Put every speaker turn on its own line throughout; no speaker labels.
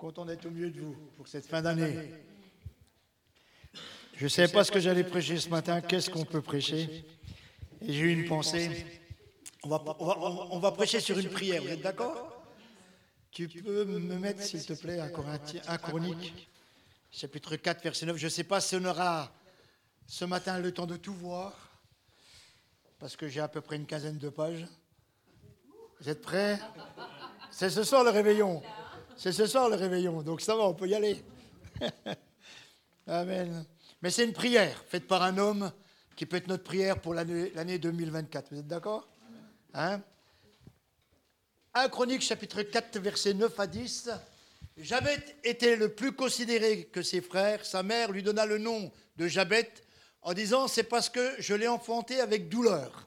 Content d'être au milieu de vous pour cette fin d'année. Je ne savais pas ce que j'allais prêcher ce matin, qu'est-ce qu'on peut prêcher? Et j'ai eu une pensée. On va, on, va, prêcher sur une prière, vous êtes d'accord? Tu peux me mettre, s'il te plaît, un, un Chronique, chapitre 4, verset 9. Je ne sais pas si on aura ce matin le temps de tout voir, parce que j'ai à peu près une quinzaine de pages. Vous êtes prêts? C'est ce soir le réveillon. C'est ce soir le réveillon, donc ça va, on peut y aller. Amen. Mais c'est une prière faite par un homme qui peut être notre prière pour l'année 2024. Vous êtes d'accord? Hein? 1 Chronique chapitre 4 verset 9 à 10. Jabet était le plus considéré que ses frères. Sa mère lui donna le nom de Jabet en disant c'est parce que je l'ai enfanté avec douleur.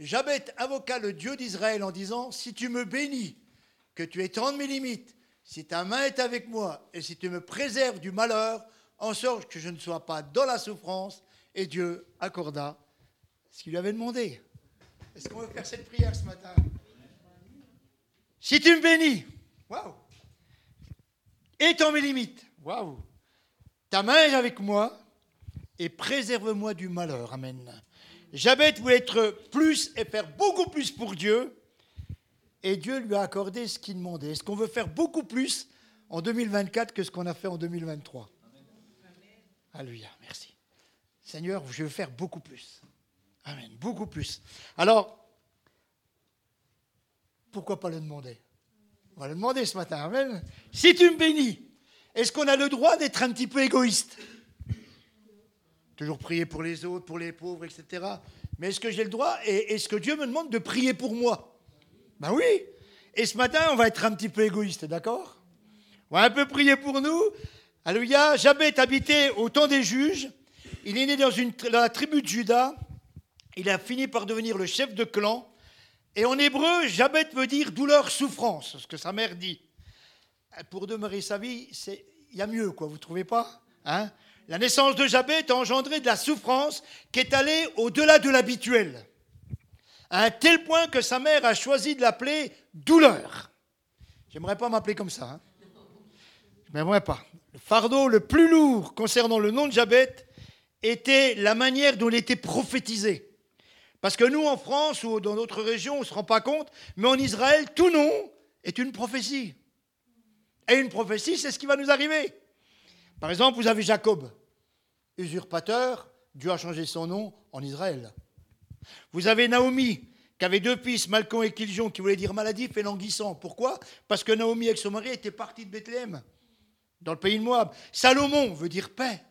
Jabet invoqua le Dieu d'Israël en disant si tu me bénis que tu étendes mes limites, si ta main est avec moi, et si tu me préserves du malheur, en sorte que je ne sois pas dans la souffrance, et Dieu accorda ce qu'il lui avait demandé. Est-ce qu'on veut faire cette prière ce matin? Si tu me bénis, waouh, étends mes limites, waouh, ta main est avec moi, et préserve-moi du malheur, amen. Jabet voulait être plus et faire beaucoup plus pour Dieu, et Dieu lui a accordé ce qu'il demandait. Est-ce qu'on veut faire beaucoup plus en 2024 que ce qu'on a fait en 2023 Alléluia, merci. Seigneur, je veux faire beaucoup plus. Amen, beaucoup plus. Alors, pourquoi pas le demander? On va le demander ce matin, Amen. Si tu me bénis, est-ce qu'on a le droit d'être un petit peu égoïste? Toujours prier pour les autres, pour les pauvres, etc. Mais est-ce que j'ai le droit? Et est-ce que Dieu me demande de prier pour moi? Ben oui. Et ce matin, on va être un petit peu égoïste, d'accord? On va un peu prier pour nous. Alléluia. Jabet habitait au temps des juges. Il est né dans, la tribu de Juda. Il a fini par devenir le chef de clan. Et en hébreu, Jabet veut dire douleur, souffrance, ce que sa mère dit. Pour demeurer sa vie, il y a mieux, quoi, vous ne trouvez pas? Hein? La naissance de Jabet a engendré de la souffrance qui est allée au-delà de l'habituel à un tel point que sa mère a choisi de l'appeler douleur. J'aimerais pas m'appeler comme ça. Hein. Je n'aimerais pas. Le fardeau le plus lourd concernant le nom de Jabet était la manière dont il était prophétisé. Parce que nous, en France ou dans d'autres régions, on ne se rend pas compte, mais en Israël, tout nom est une prophétie. Et une prophétie, c'est ce qui va nous arriver. Par exemple, vous avez Jacob, usurpateur, Dieu a changé son nom en Israël. Vous avez Naomi, qui avait deux fils, Malcon et Kiljon, qui voulaient dire maladif et languissant. Pourquoi? Parce que Naomi, avec son mari, était partie de Bethléem, dans le pays de Moab. Salomon veut dire paix.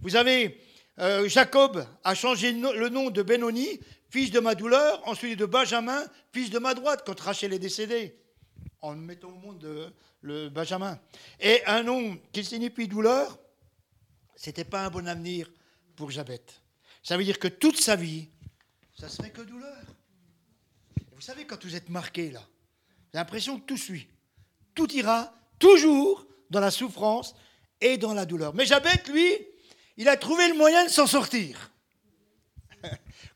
Vous avez euh, Jacob a changé le nom de Benoni, fils de ma douleur, ensuite de Benjamin, fils de ma droite, quand Rachel est décédée, en mettant au monde le Benjamin. Et un nom qui signifie douleur, c'était pas un bon avenir pour Jabet. Ça veut dire que toute sa vie, ça serait que douleur. vous savez, quand vous êtes marqué là, j'ai l'impression que tout suit. Tout ira toujours dans la souffrance et dans la douleur. Mais Jabet, lui, il a trouvé le moyen de s'en sortir.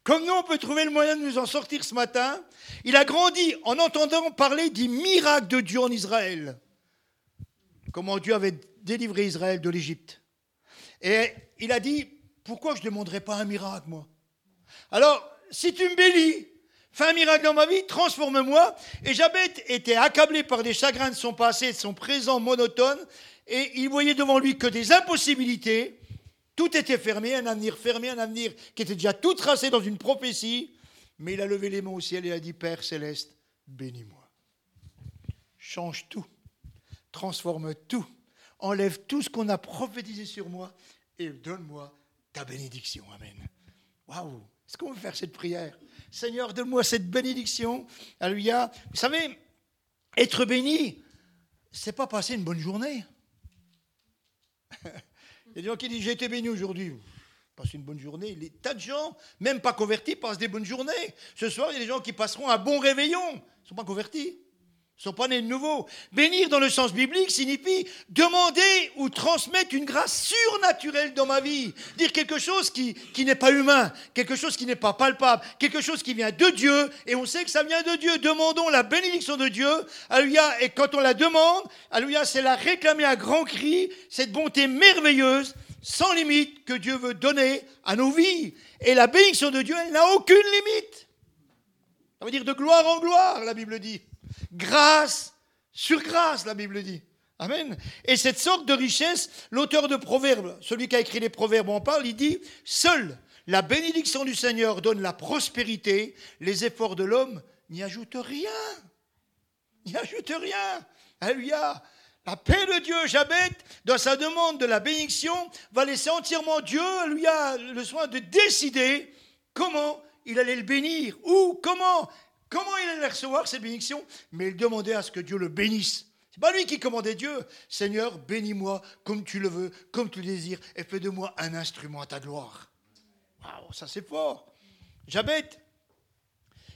Comme nous, on peut trouver le moyen de nous en sortir ce matin. Il a grandi en entendant parler des miracles de Dieu en Israël. Comment Dieu avait délivré Israël de l'Égypte. Et il a dit, pourquoi je ne demanderais pas un miracle, moi? Alors, si tu me bénis, fais un miracle dans ma vie, transforme-moi. Et Jabet était accablé par des chagrins de son passé, de son présent monotone, et il voyait devant lui que des impossibilités. Tout était fermé, un avenir fermé, un avenir qui était déjà tout tracé dans une prophétie. Mais il a levé les mains au ciel et a dit Père céleste, bénis-moi. Change tout, transforme tout, enlève tout ce qu'on a prophétisé sur moi et donne-moi ta bénédiction. Amen. Waouh est-ce qu'on veut faire cette prière? Seigneur, donne-moi cette bénédiction. Alléluia. Vous savez, être béni, c'est pas passer une bonne journée. Il y a des gens qui disent J'ai été béni aujourd'hui. Passe une bonne journée. Les tas de gens, même pas convertis, passent des bonnes journées. Ce soir, il y a des gens qui passeront un bon réveillon. Ils ne sont pas convertis. Sont pas nés de nouveau. Bénir dans le sens biblique signifie demander ou transmettre une grâce surnaturelle dans ma vie. Dire quelque chose qui, qui n'est pas humain, quelque chose qui n'est pas palpable, quelque chose qui vient de Dieu, et on sait que ça vient de Dieu. Demandons la bénédiction de Dieu, alléluia, et quand on la demande, alléluia, c'est la réclamer à grands cris, cette bonté merveilleuse, sans limite, que Dieu veut donner à nos vies. Et la bénédiction de Dieu, elle n'a aucune limite. Ça veut dire de gloire en gloire, la Bible dit. Grâce sur grâce, la Bible dit. Amen. Et cette sorte de richesse, l'auteur de Proverbes, celui qui a écrit les Proverbes en parle, il dit, seule la bénédiction du Seigneur donne la prospérité, les efforts de l'homme n'y ajoutent rien. N'y ajoutent rien. Alléluia. La paix de Dieu, Jabet, dans sa demande de la bénédiction, va laisser entièrement Dieu, lui a le soin de décider comment il allait le bénir, ou comment Comment il allait recevoir ces bénédictions? Mais il demandait à ce que Dieu le bénisse. C'est pas lui qui commandait Dieu. Seigneur, bénis-moi comme tu le veux, comme tu le désires, et fais de moi un instrument à ta gloire. Waouh, ça c'est fort. Jabet,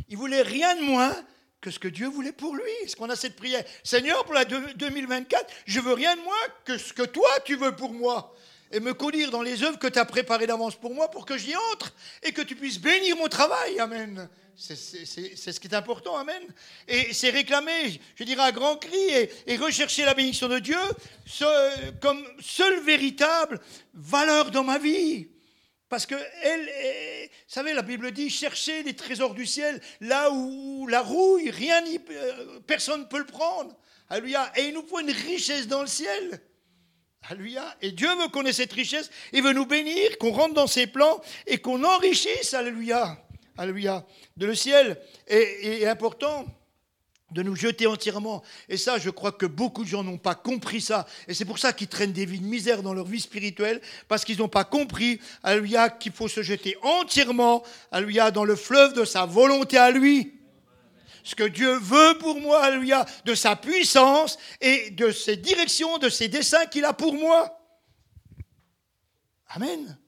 il voulait rien de moins que ce que Dieu voulait pour lui. Est-ce qu'on a cette prière? Seigneur, pour la 2024, je veux rien de moins que ce que toi tu veux pour moi. Et me conduire dans les œuvres que tu as préparées d'avance pour moi pour que j'y entre et que tu puisses bénir mon travail. Amen. C'est ce qui est important, Amen. Et c'est réclamer, je dirais à grand cri, et, rechercher la bénédiction de Dieu comme seule véritable valeur dans ma vie. Parce que, elle, vous savez, la Bible dit, cherchez les trésors du ciel, là où la rouille, rien euh, personne ne peut le prendre. Alléluia. Et il nous faut une richesse dans le ciel. Alléluia. Et Dieu veut qu'on ait cette richesse. Il veut nous bénir, qu'on rentre dans ses plans et qu'on enrichisse. Alléluia. Alléluia, de le ciel est, important de nous jeter entièrement. Et ça, je crois que beaucoup de gens n'ont pas compris ça. Et c'est pour ça qu'ils traînent des vies de misère dans leur vie spirituelle, parce qu'ils n'ont pas compris, alléluia, qu'il faut se jeter entièrement, alléluia, dans le fleuve de sa volonté à lui. Ce que Dieu veut pour moi, alléluia, de sa puissance et de ses directions, de ses desseins qu'il a pour moi. Amen.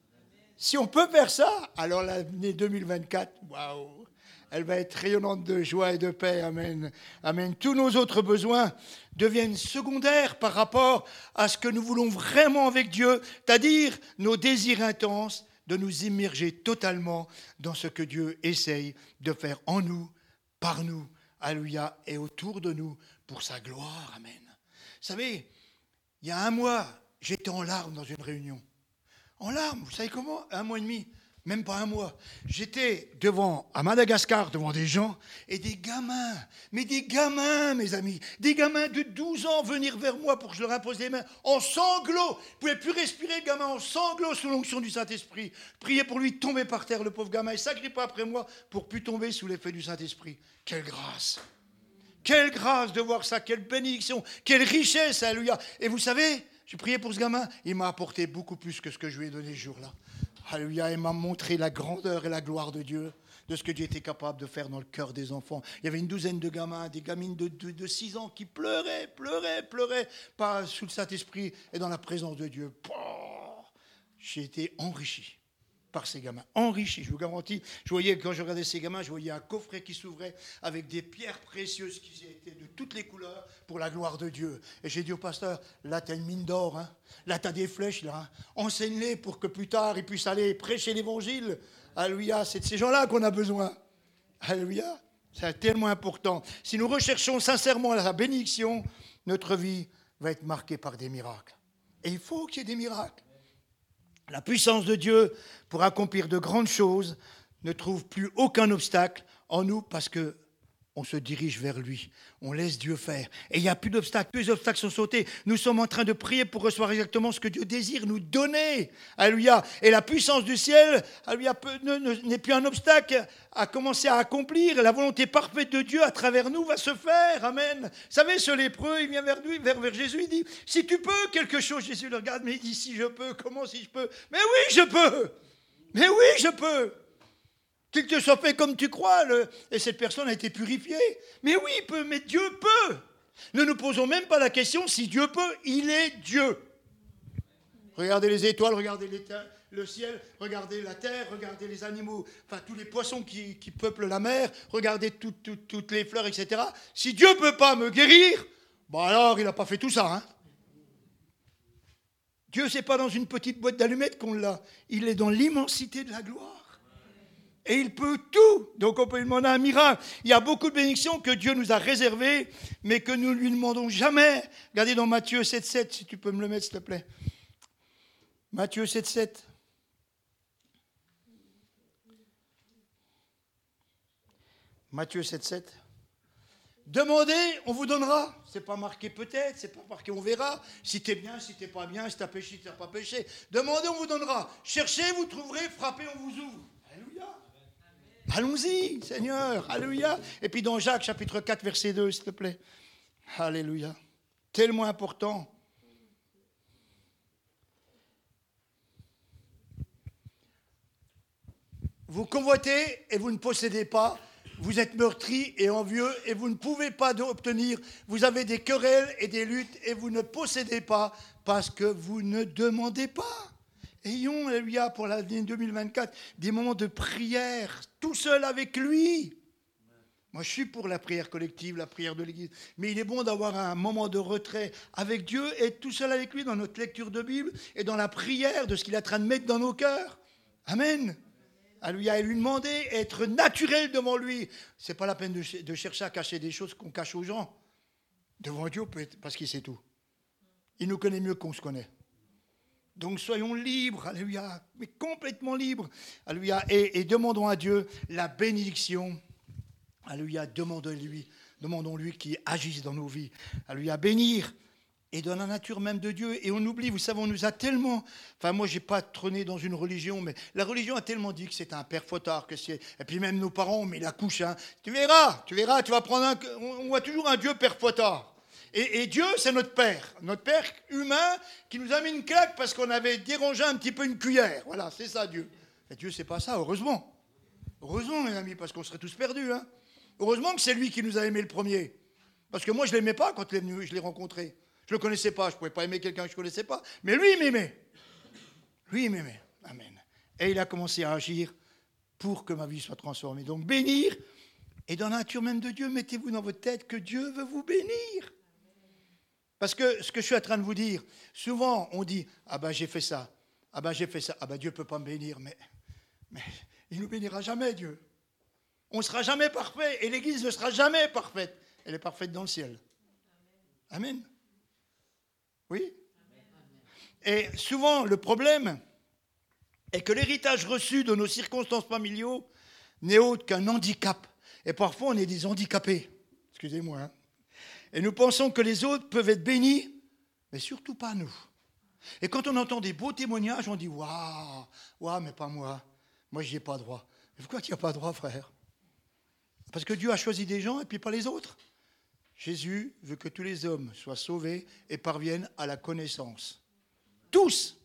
Si on peut faire ça, alors l'année 2024, waouh, elle va être rayonnante de joie et de paix. Amen. Amen. Tous nos autres besoins deviennent secondaires par rapport à ce que nous voulons vraiment avec Dieu, c'est-à-dire nos désirs intenses de nous immerger totalement dans ce que Dieu essaye de faire en nous, par nous, alléluia, et autour de nous pour sa gloire. Amen. Vous savez, il y a un mois, j'étais en larmes dans une réunion en larmes. Vous savez comment? Un mois et demi, même pas un mois. J'étais devant, à Madagascar, devant des gens et des gamins, mais des gamins, mes amis, des gamins de 12 ans venir vers moi pour que je leur impose les mains en sanglots. Ils ne pouvaient plus respirer, le gamin, en sanglots sous l'onction du Saint-Esprit. Prier pour lui tomber par terre, le pauvre gamin, et s'agripper après moi pour plus tomber sous l'effet du Saint-Esprit. Quelle grâce! Quelle grâce de voir ça, quelle bénédiction, quelle richesse, alléluia. Et vous savez, j'ai prié pour ce gamin. Il m'a apporté beaucoup plus que ce que je lui ai donné ce jour-là. Alléluia. Il m'a montré la grandeur et la gloire de Dieu, de ce que Dieu était capable de faire dans le cœur des enfants. Il y avait une douzaine de gamins, des gamines de, de, 6 ans qui pleuraient, pleuraient, pleuraient, pas sous le Saint-Esprit et dans la présence de Dieu. J'ai été enrichi par ces gamins, enrichis, je vous garantis. Je voyais, quand je regardais ces gamins, je voyais un coffret qui s'ouvrait avec des pierres précieuses qui étaient de toutes les couleurs pour la gloire de Dieu. Et j'ai dit au pasteur, là, tu as une mine d'or, hein. là, tu as des flèches, là. Hein. Enseigne-les pour que plus tard, ils puissent aller prêcher l'évangile. Alléluia, c'est de ces gens-là qu'on a besoin. Alléluia, c'est tellement important. Si nous recherchons sincèrement la bénédiction, notre vie va être marquée par des miracles. Et il faut qu'il y ait des miracles. La puissance de Dieu pour accomplir de grandes choses ne trouve plus aucun obstacle en nous parce que on se dirige vers lui, on laisse Dieu faire. Et il n'y a plus d'obstacles, tous les obstacles sont sautés. Nous sommes en train de prier pour recevoir exactement ce que Dieu désire nous donner. Alléluia. Et la puissance du ciel n'est plus un obstacle à commencer à accomplir. La volonté parfaite de Dieu à travers nous va se faire. Amen. Vous savez, ce lépreux, il vient vers lui, vers, vers Jésus, il dit, si tu peux quelque chose, Jésus le regarde, mais il dit, si je peux, comment si je peux? Mais oui, je peux. Mais oui, je peux. Qu'il te soit fait comme tu crois, et cette personne a été purifiée. Mais oui, peut, mais Dieu peut. Ne nous posons même pas la question si Dieu peut, il est Dieu. Regardez les étoiles, regardez le ciel, regardez la terre, regardez les animaux, enfin tous les poissons qui, peuplent la mer, regardez toutes les fleurs, etc. Si Dieu ne peut pas me guérir, bon alors il n'a pas fait tout ça. Hein Dieu, c'est pas dans une petite boîte d'allumettes qu'on l'a, il est dans l'immensité de la gloire. Et il peut tout. Donc on peut lui demander un miracle. Il y a beaucoup de bénédictions que Dieu nous a réservées, mais que nous ne lui demandons jamais. Regardez dans Matthieu 7,7, si tu peux me le mettre, s'il te plaît. Matthieu 7,7. Matthieu 7,7. Demandez, on vous donnera. C'est pas marqué peut-être, c'est pas marqué on verra. Si t'es bien, si t'es pas bien, si t'as péché, si t'as pas péché. Demandez, on vous donnera. Cherchez, vous trouverez. Frappez, on vous ouvre. Allons-y, Seigneur. Alléluia. Et puis dans Jacques chapitre 4, verset 2, s'il te plaît. Alléluia. Tellement important. Vous convoitez et vous ne possédez pas. Vous êtes meurtri et envieux et vous ne pouvez pas obtenir. Vous avez des querelles et des luttes et vous ne possédez pas parce que vous ne demandez pas. Ayons, alléluia, pour l'année 2024, des moments de prière, tout seul avec lui. Moi, je suis pour la prière collective, la prière de l'Église. Mais il est bon d'avoir un moment de retrait avec Dieu et tout seul avec lui dans notre lecture de Bible et dans la prière de ce qu'il est en train de mettre dans nos cœurs. Amen. Alléluia. Et lui demander, être naturel devant lui. Ce n'est pas la peine de, de, chercher à cacher des choses qu'on cache aux gens. Devant Dieu, parce qu'il sait tout. Il nous connaît mieux qu'on se connaît. Donc soyons libres, alléluia, mais complètement libres, alléluia, et, demandons à Dieu la bénédiction, alléluia, demandons-lui, demandons-lui qu'il agisse dans nos vies, alléluia, bénir, et dans la nature même de Dieu. Et on oublie, vous savez, on nous a tellement. Enfin, moi, j'ai pas trôné dans une religion, mais la religion a tellement dit que c'est un père fotard, que c'est. Et puis même nos parents mis la couche. Hein. Tu verras, tu verras, tu vas prendre un. On voit toujours un Dieu père fotard. Et, Dieu, c'est notre Père, notre Père humain qui nous a mis une claque parce qu'on avait dérangé un petit peu une cuillère. Voilà, c'est ça Dieu. Et Dieu, c'est pas ça, heureusement. Heureusement, mes amis, parce qu'on serait tous perdus. Hein. Heureusement que c'est lui qui nous a aimés le premier. Parce que moi, je ne l'aimais pas quand je l'ai rencontré. Je ne le connaissais pas, je ne pouvais pas aimer quelqu'un que je ne connaissais pas. Mais lui, il m'aimait. Lui, il m'aimait. Amen. Et il a commencé à agir pour que ma vie soit transformée. Donc, bénir. Et dans la nature même de Dieu, mettez-vous dans votre tête que Dieu veut vous bénir. Parce que ce que je suis en train de vous dire, souvent on dit Ah ben j'ai fait ça, ah ben j'ai fait ça, ah ben Dieu ne peut pas me bénir, mais, mais il ne nous bénira jamais, Dieu. On ne sera jamais parfait et l'Église ne sera jamais parfaite. Elle est parfaite dans le ciel. Amen. Oui Et souvent, le problème est que l'héritage reçu de nos circonstances familiaux n'est autre qu'un handicap. Et parfois, on est des handicapés. Excusez-moi. Hein. Et nous pensons que les autres peuvent être bénis, mais surtout pas nous. Et quand on entend des beaux témoignages, on dit Waouh, waouh, mais pas moi. Moi, j'y ai pas droit. Mais pourquoi tu n'y as pas droit, frère? Parce que Dieu a choisi des gens et puis pas les autres. Jésus veut que tous les hommes soient sauvés et parviennent à la connaissance. Tous.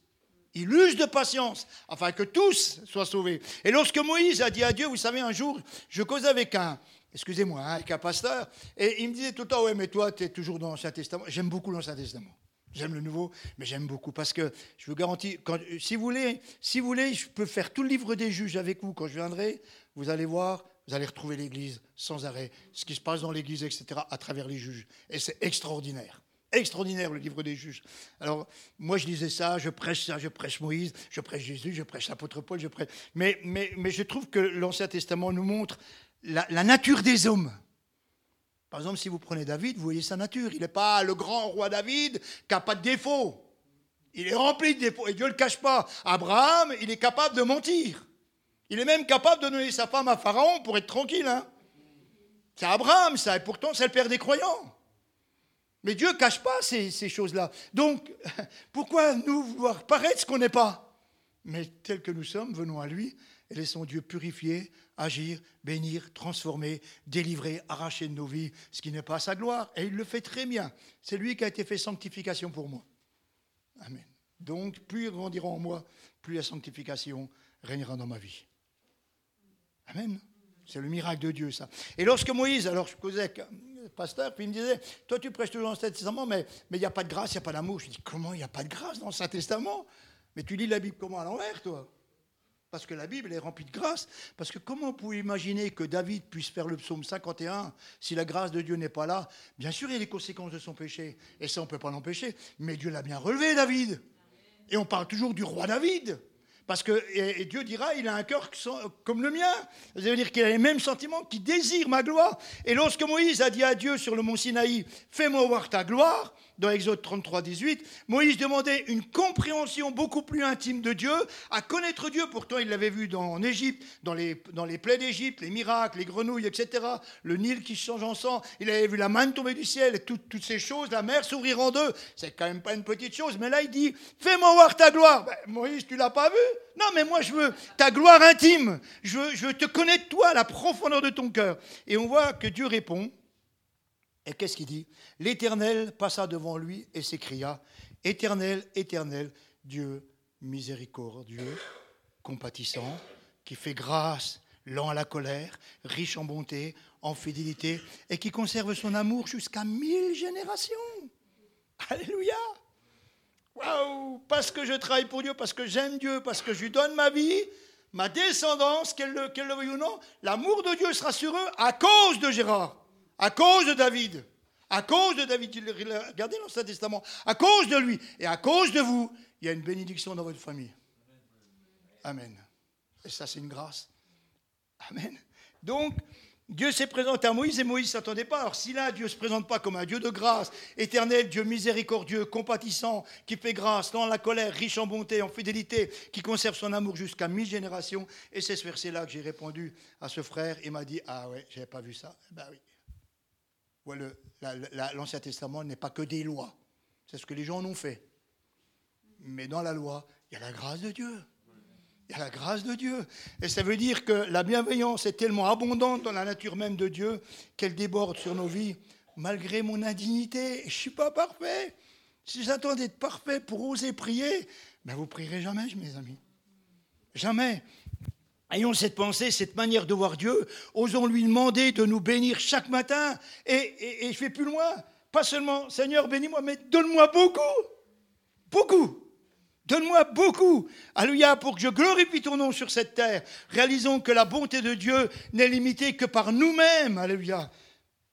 Il use de patience afin que tous soient sauvés. Et lorsque Moïse a dit à Dieu, vous savez, un jour, je causais avec un, excusez-moi, hein, avec un pasteur, et il me disait tout le temps, ouais, mais toi, tu es toujours dans l'Ancien Testament. J'aime beaucoup l'Ancien Testament. J'aime le Nouveau, mais j'aime beaucoup parce que je vous garantis, si, vous voulez, si vous voulez, je peux faire tout le livre des juges avec vous quand je viendrai. Vous allez voir, vous allez retrouver l'Église sans arrêt, ce qui se passe dans l'Église, etc., à travers les juges. Et c'est extraordinaire. Extraordinaire le livre des juges. Alors, moi je lisais ça, je prêche ça, je prêche Moïse, je prêche Jésus, je prêche l'apôtre Paul, je prêche. Mais, mais, mais je trouve que l'Ancien Testament nous montre la, nature des hommes. Par exemple, si vous prenez David, vous voyez sa nature. Il n'est pas le grand roi David qui n'a pas de défaut. Il est rempli de défauts et Dieu ne le cache pas. Abraham, il est capable de mentir. Il est même capable de donner sa femme à Pharaon pour être tranquille. Hein. c'est Abraham, ça, et pourtant c'est le père des croyants. Mais Dieu ne cache pas ces, ces choses-là. Donc, pourquoi nous vouloir paraître ce qu'on n'est pas? Mais tel que nous sommes, venons à lui et laissons Dieu purifier, agir, bénir, transformer, délivrer, arracher de nos vies ce qui n'est pas sa gloire. Et il le fait très bien. C'est lui qui a été fait sanctification pour moi. Amen. Donc, plus il grandira en moi, plus la sanctification régnera dans ma vie. Amen. C'est le miracle de Dieu, ça. Et lorsque Moïse, alors je causais avec pasteur, puis il me disait Toi, tu prêches toujours dans le Saint Testament, mais il n'y a pas de grâce, il n'y a pas d'amour. Je dis Comment il n'y a pas de grâce dans le Saint Testament? Mais tu lis la Bible comment à l'envers, toi? Parce que la Bible est remplie de grâce. Parce que comment vous pouvez imaginer que David puisse faire le psaume 51 si la grâce de Dieu n'est pas là? Bien sûr, il y a les conséquences de son péché. Et ça, on ne peut pas l'empêcher. Mais Dieu l'a bien relevé, David. Et on parle toujours du roi David. Parce que Dieu dira, il a un cœur comme le mien. Ça veut dire qu'il a les mêmes sentiments, qu'il désire ma gloire. Et lorsque Moïse a dit à Dieu sur le mont Sinaï, fais-moi voir ta gloire, dans Exode 33, 18, Moïse demandait une compréhension beaucoup plus intime de Dieu, à connaître Dieu. Pourtant, il l'avait vu dans, en Égypte, dans les, dans les plaies d'Égypte, les miracles, les grenouilles, etc. Le Nil qui change en sang. Il avait vu la manne tomber du ciel, et toutes ces choses, la mer s'ouvrir en deux. C'est quand même pas une petite chose. Mais là, il dit Fais-moi voir ta gloire. Ben, Moïse, tu l'as pas vu? Non, mais moi, je veux ta gloire intime. Je veux, je veux te connaître, toi, à la profondeur de ton cœur. Et on voit que Dieu répond et qu'est-ce qu'il dit L'Éternel passa devant lui et s'écria Éternel, éternel, Dieu miséricordieux, compatissant, qui fait grâce, lent à la colère, riche en bonté, en fidélité, et qui conserve son amour jusqu'à mille générations. Alléluia Waouh Parce que je travaille pour Dieu, parce que j'aime Dieu, parce que je lui donne ma vie, ma descendance, qu'elle le, le veuille ou non, l'amour de Dieu sera sur eux à cause de Gérard. À cause de David. À cause de David, regardez l'Ancien Testament, à cause de lui et à cause de vous, il y a une bénédiction dans votre famille. Amen. Et ça, c'est une grâce. Amen. Donc, Dieu s'est présenté à Moïse et Moïse ne s'attendait pas. Alors si là, Dieu ne se présente pas comme un Dieu de grâce, éternel, Dieu miséricordieux, compatissant, qui fait grâce, dans la colère, riche en bonté, en fidélité, qui conserve son amour jusqu'à mille générations, et c'est ce verset-là que j'ai répondu à ce frère, il m'a dit, ah ouais, je n'avais pas vu ça. Ben oui l'Ancien Testament n'est pas que des lois. C'est ce que les gens en ont fait. Mais dans la loi, il y a la grâce de Dieu. Il y a la grâce de Dieu. Et ça veut dire que la bienveillance est tellement abondante dans la nature même de Dieu qu'elle déborde sur nos vies, malgré mon indignité. Je ne suis pas parfait. Si j'attends d'être parfait pour oser prier, ben vous prierez jamais, mes amis. Jamais. Ayons cette pensée, cette manière de voir Dieu. Osons lui demander de nous bénir chaque matin. Et, je vais plus loin. Pas seulement, Seigneur, bénis-moi, mais donne-moi beaucoup. Beaucoup. Donne-moi beaucoup. Alléluia, pour que je glorifie ton nom sur cette terre. Réalisons que la bonté de Dieu n'est limitée que par nous-mêmes. Alléluia.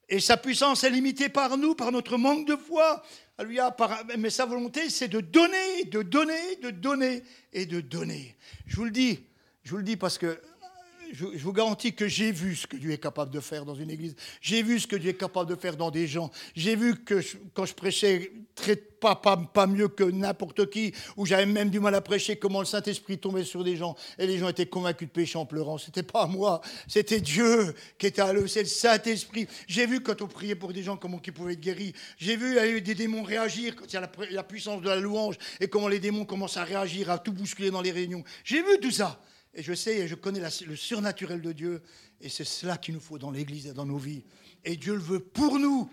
Et sa puissance est limitée par nous, par notre manque de foi. Alléluia. Mais sa volonté, c'est de donner, de donner, de donner et de donner. Je vous le dis, je vous le dis parce que je, vous garantis que j'ai vu ce que Dieu est capable de faire dans une église. J'ai vu ce que Dieu est capable de faire dans des gens. J'ai vu que quand je prêchais pas, mieux que n'importe qui, où j'avais même du mal à prêcher, comment le Saint-Esprit tombait sur des gens et les gens étaient convaincus de péché en pleurant. C'était pas moi, c'était Dieu qui était à l'œuvre, c'est le Saint-Esprit. J'ai vu quand on priait pour des gens comment ils pouvaient être guéris. J'ai vu des démons réagir la puissance de la louange et comment les démons commencent à réagir, à tout bousculer dans les réunions. J'ai vu tout ça. Et je sais et je connais le surnaturel de Dieu. Et c'est cela qu'il nous faut dans l'Église et dans nos vies. Et Dieu le veut pour nous.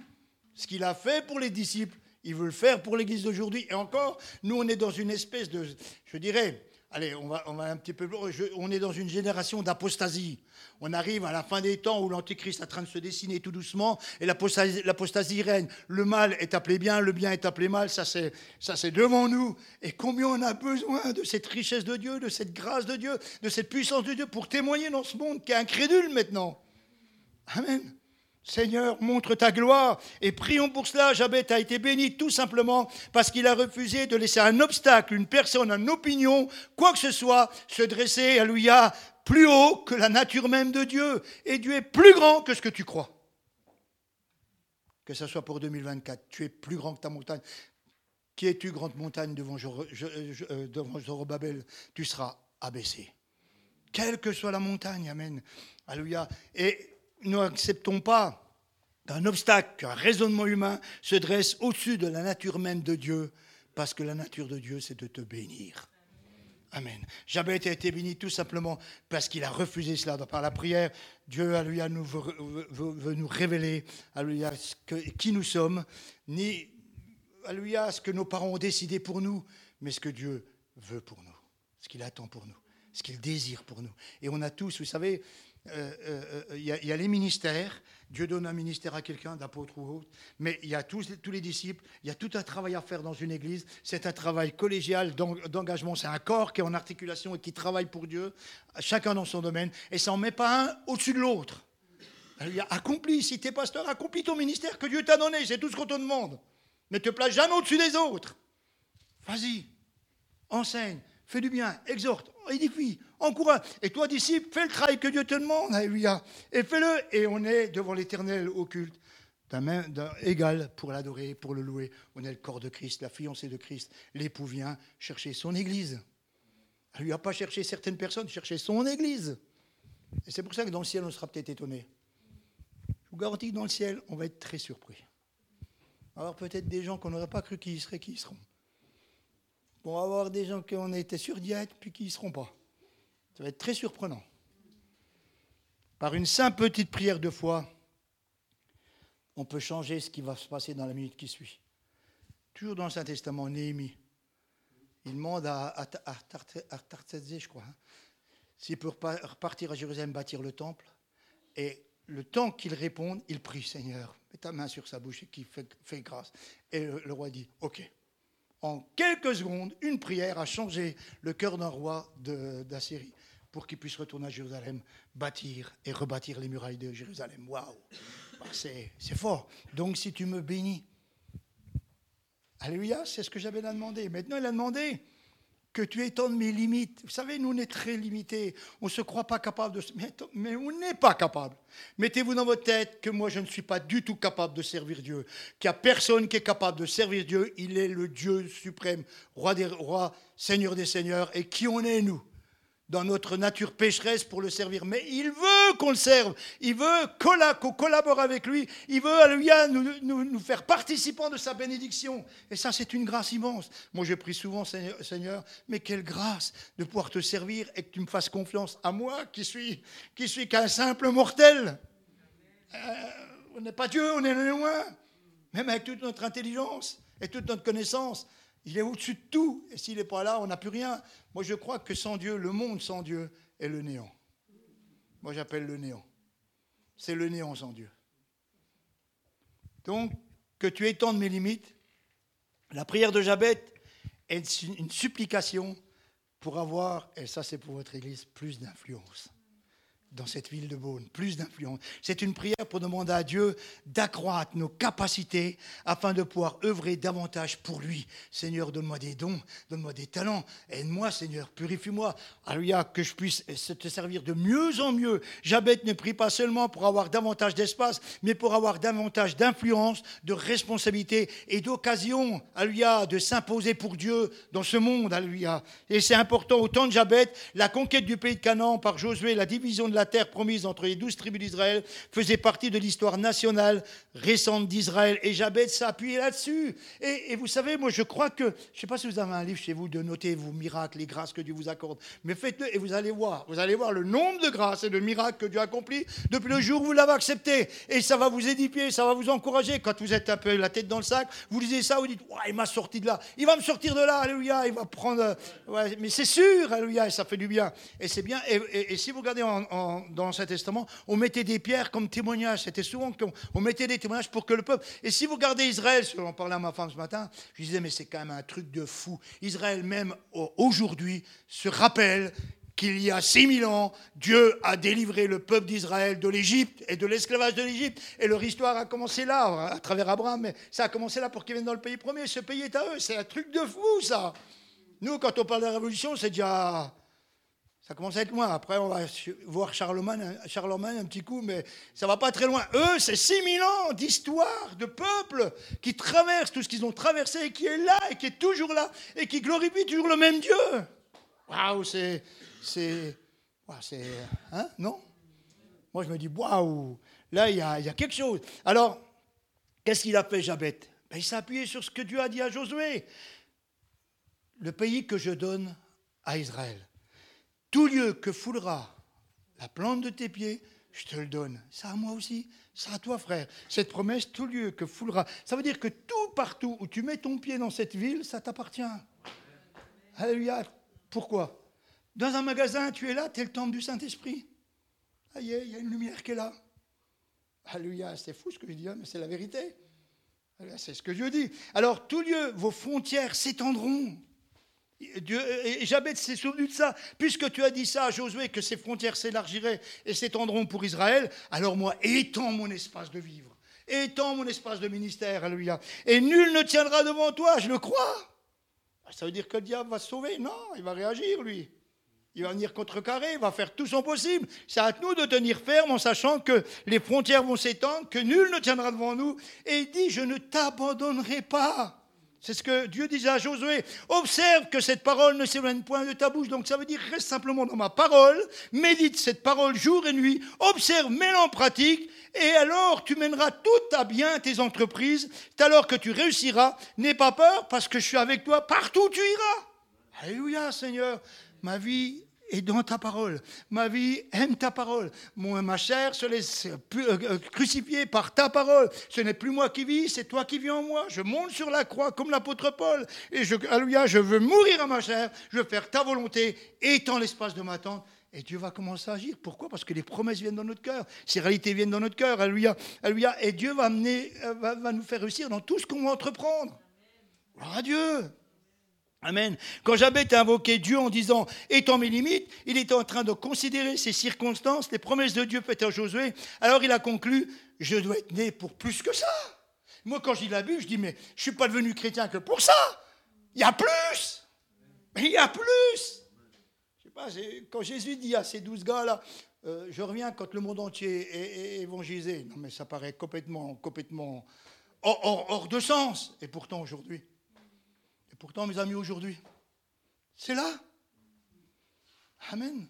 Ce qu'il a fait pour les disciples, il veut le faire pour l'Église d'aujourd'hui. Et encore, nous, on est dans une espèce de, je dirais, allez, on va, on va un petit peu on est dans une génération d'apostasie. On arrive à la fin des temps où l'Antéchrist est en train de se dessiner tout doucement et l'apostasie règne. Le mal est appelé bien, le bien est appelé mal, ça c'est, ça c'est devant nous. Et combien on a besoin de cette richesse de Dieu, de cette grâce de Dieu, de cette puissance de Dieu pour témoigner dans ce monde qui est incrédule maintenant. Amen. Seigneur, montre ta gloire. Et prions pour cela. Jabet a été béni tout simplement parce qu'il a refusé de laisser un obstacle, une personne, une opinion, quoi que ce soit, se dresser, alléluia, plus haut que la nature même de Dieu. Et Dieu est plus grand que ce que tu crois. Que ce soit pour 2024, tu es plus grand que ta montagne. Qui es-tu, grande montagne, devant, euh, devant Tu seras abaissé. Quelle que soit la montagne, Amen. Alléluia. Et n'acceptons pas qu'un obstacle, qu'un raisonnement humain se dresse au-dessus de la nature même de Dieu, parce que la nature de Dieu, c'est de te bénir. Amen. Jabez a été béni tout simplement parce qu'il a refusé cela. Par la prière, Dieu a lui, à nous, veut, nous révéler à lui, qui nous sommes, ni à lui, à ce que nos parents ont décidé pour nous, mais ce que Dieu veut pour nous, ce qu'il attend pour nous, ce qu'il désire pour nous. Et on a tous, vous savez, il y, a les ministères, Dieu donne un ministère à quelqu'un, d'apôtre ou autre, mais il y a tous, les disciples, il y a tout un travail à faire dans une église, c'est un travail collégial d'engagement, c'est un corps qui est en articulation et qui travaille pour Dieu, chacun dans son domaine, et ça n'en met pas un au-dessus de l'autre. Il y a accompli, si tu es pasteur, accomplis ton ministère que Dieu t'a donné, c'est tout ce qu'on te demande. Ne te place jamais au-dessus des autres. Vas-y, enseigne, fais du bien, exhorte, édifie, encourage. Et toi, disciple, fais le travail que Dieu te demande, alléluia. Et fais-le. Et on est devant l'éternel au culte, d'un égal pour l'adorer, pour le louer. On est le corps de Christ, la fiancée de Christ. L'époux vient chercher son église. Elle lui a pas cherché certaines personnes, chercher son église. Et c'est pour ça que dans le ciel, on sera peut-être étonné. Je vous garantis que dans le ciel, on va être très surpris. Alors peut-être des gens qu'on n'aurait pas cru qui y seraient, qui y seront. On va avoir des gens qui ont été sur diète, puis qui n'y seront pas. Ça va être très surprenant. Par une simple petite prière de foi, on peut changer ce qui va se passer dans la minute qui suit. Toujours dans le Saint-Testament, Néhémie, il demande à, à, je crois, hein, s'il peut repartir à Jérusalem, bâtir le temple. Et le temps qu'il réponde, il prie, Seigneur, mets ta main sur sa bouche et qui fait grâce. Et le roi dit, OK, en quelques secondes, une prière a changé le cœur d'un roi d'Assyrie pour qu'il puisse retourner à Jérusalem, bâtir et rebâtir les murailles de Jérusalem. Waouh bah, C'est fort. Donc si tu me bénis, Alléluia, c'est ce que j'avais demandé. Maintenant, il a demandé que tu étonnes mes limites. Vous savez, nous, on est très limités. On ne se croit pas capable de... Mais on n'est pas capable. Mettez-vous dans votre tête que moi, je ne suis pas du tout capable de servir Dieu. Qu'il n'y a personne qui est capable de servir Dieu. Il est le Dieu suprême, roi des rois, Seigneur des seigneurs. Et qui on est, nous? Dans notre nature pécheresse pour le servir. Mais il veut qu'on le serve. Il veut qu'on collabore avec lui. Il veut, lui, nous, nous, faire participants de sa bénédiction. Et ça, c'est une grâce immense. Moi, je prie souvent, Seigneur, mais quelle grâce de pouvoir te servir et que tu me fasses confiance à moi qui suis, suis qu'un simple mortel. Euh, on n'est pas Dieu, on est loin. Même avec toute notre intelligence et toute notre connaissance. Il est au-dessus de tout. Et s'il n'est pas là, on n'a plus rien. Moi, je crois que sans Dieu, le monde sans Dieu est le néant. Moi, j'appelle le néant. C'est le néant sans Dieu. Donc, que tu étendes mes limites. La prière de Jabet est une supplication pour avoir, et ça c'est pour votre Église, plus d'influence dans cette ville de Beaune, plus d'influence. C'est une prière pour demander à Dieu d'accroître nos capacités afin de pouvoir œuvrer davantage pour lui. Seigneur, donne-moi des dons, donne-moi des talents, aide-moi, Seigneur, purifie-moi. Alléluia, que je puisse te servir de mieux en mieux. Jabet ne prie pas seulement pour avoir davantage d'espace, mais pour avoir davantage d'influence, de responsabilité et d'occasion, Alléluia, de s'imposer pour Dieu dans ce monde, Alléluia. Et c'est important, au temps de Jabet, la conquête du pays de Canaan par Josué, la division de la la terre promise entre les douze tribus d'Israël faisait partie de l'histoire nationale récente d'Israël. Et Jabez s'appuyait là-dessus. Et, vous savez, moi je crois que, je ne sais pas si vous avez un livre chez vous de noter vos miracles, les grâces que Dieu vous accorde, mais faites-le et vous allez voir. Vous allez voir le nombre de grâces et de miracles que Dieu a accomplis depuis le jour où vous l'avez accepté. Et ça va vous édifier, ça va vous encourager. Quand vous êtes un peu la tête dans le sac, vous lisez ça, vous dites, ouais, il m'a sorti de là. Il va me sortir de là, alléluia. Il va prendre. Ouais, mais c'est sûr, alléluia, et ça fait du bien. Et c'est bien. Et, si vous regardez en dans l'Ancien Testament, on mettait des pierres comme témoignage. C'était souvent qu'on mettait des témoignages pour que le peuple. Et si vous regardez Israël, on parlait à ma femme ce matin, je disais, mais c'est quand même un truc de fou. Israël, même aujourd'hui, se rappelle qu'il y a 6000 ans, Dieu a délivré le peuple d'Israël de l'Égypte et de l'esclavage de l'Égypte. Et leur histoire a commencé là, à travers Abraham, mais ça a commencé là pour qu'ils viennent dans le pays premier. Ce pays est à eux. C'est un truc de fou, ça. Nous, quand on parle de la révolution, c'est déjà ça commence à être loin. Après, on va voir Charlemagne, un petit coup, mais ça va pas très loin. Eux, c'est 6000 ans d'histoire, de peuple qui traverse tout ce qu'ils ont traversé et qui est là et qui est toujours là et qui glorifie toujours le même Dieu. Waouh, c'est. C'est. c'est hein, non? Moi, je me dis, waouh, là, il y, a, quelque chose. Alors, qu'est-ce qu'il a fait, Jabet? Ben, Il s'est appuyé sur ce que Dieu a dit à Josué. Le pays que je donne à Israël. Tout lieu que foulera la plante de tes pieds, je te le donne. Ça à moi aussi, ça à toi frère. Cette promesse, tout lieu que foulera, ça veut dire que tout partout où tu mets ton pied dans cette ville, ça t'appartient. Alléluia. Pourquoi? Dans un magasin, tu es là, tu es le temple du Saint-Esprit. Aïe, il y a une lumière qui est là. Alléluia, c'est fou ce que je dis, hein, mais c'est la vérité. C'est ce que Dieu dit. Alors, tout lieu, vos frontières s'étendront. Dieu, et Jabez s'est souvenu de ça. Puisque tu as dit ça à Josué, que ses frontières s'élargiraient et s'étendront pour Israël, alors moi, étends mon espace de vivre. Étends mon espace de ministère. Alléluia. Et nul ne tiendra devant toi, je le crois. Ça veut dire que le diable va se sauver Non, il va réagir, lui. Il va venir contrecarrer, il va faire tout son possible. C'est à nous de tenir ferme en sachant que les frontières vont s'étendre, que nul ne tiendra devant nous. Et il dit, je ne t'abandonnerai pas. C'est ce que Dieu disait à Josué. Observe que cette parole ne s'éloigne point de ta bouche. Donc ça veut dire reste simplement dans ma parole, médite cette parole jour et nuit, observe, mets-la en pratique, et alors tu mèneras tout à bien tes entreprises. Alors que tu réussiras. N'aie pas peur parce que je suis avec toi partout où tu iras. Alléluia Seigneur ma vie est dans ta parole. Ma vie aime ta parole. Moi, ma chair se laisse euh, euh, crucifier par ta parole. Ce n'est plus moi qui vis, c'est toi qui vis en moi. Je monte sur la croix comme l'apôtre Paul. Et je, je veux mourir à ma chair. Je veux faire ta volonté, étant l'espace de ma tente. Et Dieu va commencer à agir. Pourquoi? Parce que les promesses viennent dans notre cœur. Ces réalités viennent dans notre cœur. Alléluia. Alléluia. Et Dieu va, amener, euh, va, va nous faire réussir dans tout ce qu'on va entreprendre. Gloire à Dieu. Amen. Quand Jabet a invoqué Dieu en disant Étant mes limites, il était en train de considérer ces circonstances, les promesses de Dieu faites à Josué. Alors il a conclu Je dois être né pour plus que ça. Moi, quand je lis la Bible, je dis Mais je suis pas devenu chrétien que pour ça. Il y a plus. Il y a plus. Je sais pas, quand Jésus dit à ces douze gars-là euh, Je reviens quand le monde entier est, évangélisé. Non, mais ça paraît complètement, complètement hors de sens. Et pourtant, aujourd'hui. Pourtant, mes amis, aujourd'hui, c'est là. Amen.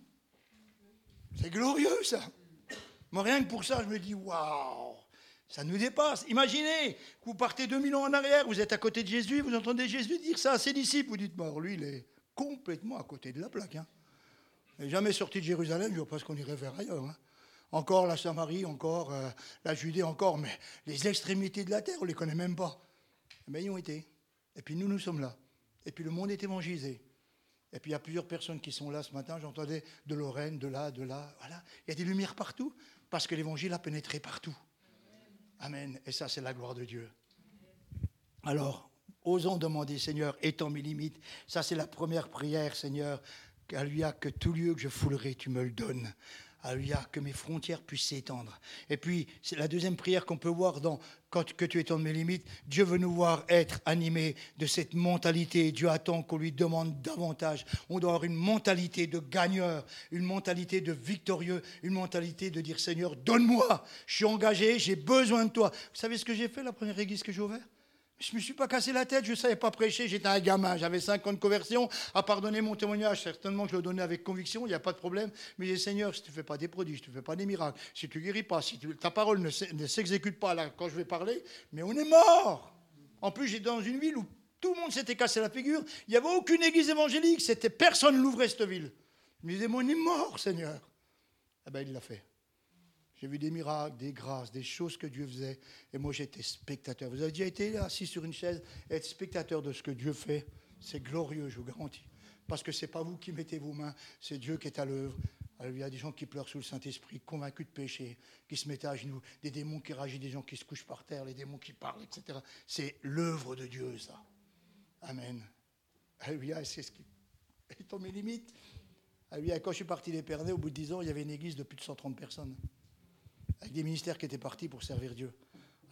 C'est glorieux, ça. Moi, rien que pour ça, je me dis, waouh, ça nous dépasse. Imaginez que vous partez 2000 ans en arrière, vous êtes à côté de Jésus, vous entendez Jésus dire ça à ses disciples, vous dites, bah, lui, il est complètement à côté de la plaque. Hein. Il n'est jamais sorti de Jérusalem, je ce qu'on irait vers ailleurs. Hein. Encore la Samarie, encore euh, la Judée, encore, mais les extrémités de la terre, on ne les connaît même pas. Mais ils ont été. Et puis nous, nous sommes là. Et puis le monde est évangélisé. Et puis il y a plusieurs personnes qui sont là ce matin. J'entendais de Lorraine, de là, de là. Voilà. Il y a des lumières partout parce que l'évangile a pénétré partout. Amen. Et ça, c'est la gloire de Dieu. Alors, osons demander, Seigneur, étends mes limites. Ça, c'est la première prière, Seigneur. a que tout lieu que je foulerai, tu me le donnes. Alléluia, que mes frontières puissent s'étendre. Et puis, c'est la deuxième prière qu'on peut voir dans Quand que tu étendes mes limites. Dieu veut nous voir être animés de cette mentalité. Dieu attend qu'on lui demande davantage. On doit avoir une mentalité de gagneur, une mentalité de victorieux, une mentalité de dire Seigneur, donne-moi. Je suis engagé, j'ai besoin de toi. Vous savez ce que j'ai fait la première église que j'ai ouverte? Je ne me suis pas cassé la tête, je ne savais pas prêcher, j'étais un gamin, j'avais 50 conversions. À pardonner mon témoignage, certainement je le donnais avec conviction, il n'y a pas de problème. Mais je Seigneur, si tu ne fais pas des prodiges, si tu ne fais pas des miracles, si tu ne guéris pas, si ta parole ne s'exécute pas là quand je vais parler, mais on est mort. En plus, j'étais dans une ville où tout le monde s'était cassé la figure, il n'y avait aucune église évangélique, c'était personne l'ouvrait cette ville. Je me disais, moi, on est mort, Seigneur. Eh bien, il l'a fait. J'ai vu des miracles, des grâces, des choses que Dieu faisait. Et moi, j'étais spectateur. Vous avez déjà été assis sur une chaise, être spectateur de ce que Dieu fait. C'est glorieux, je vous garantis. Parce que ce n'est pas vous qui mettez vos mains, c'est Dieu qui est à l'œuvre. Il y a des gens qui pleurent sous le Saint-Esprit, convaincus de péché, qui se mettent à genoux, des démons qui réagissent, des gens qui se couchent par terre, les démons qui parlent, etc. C'est l'œuvre de Dieu, ça. Amen. Alléluia, c'est ce qui est dans mes limites. Alléluia, quand je suis parti d'Épernay, au bout de 10 ans, il y avait une église de plus de 130 personnes avec des ministères qui étaient partis pour servir Dieu.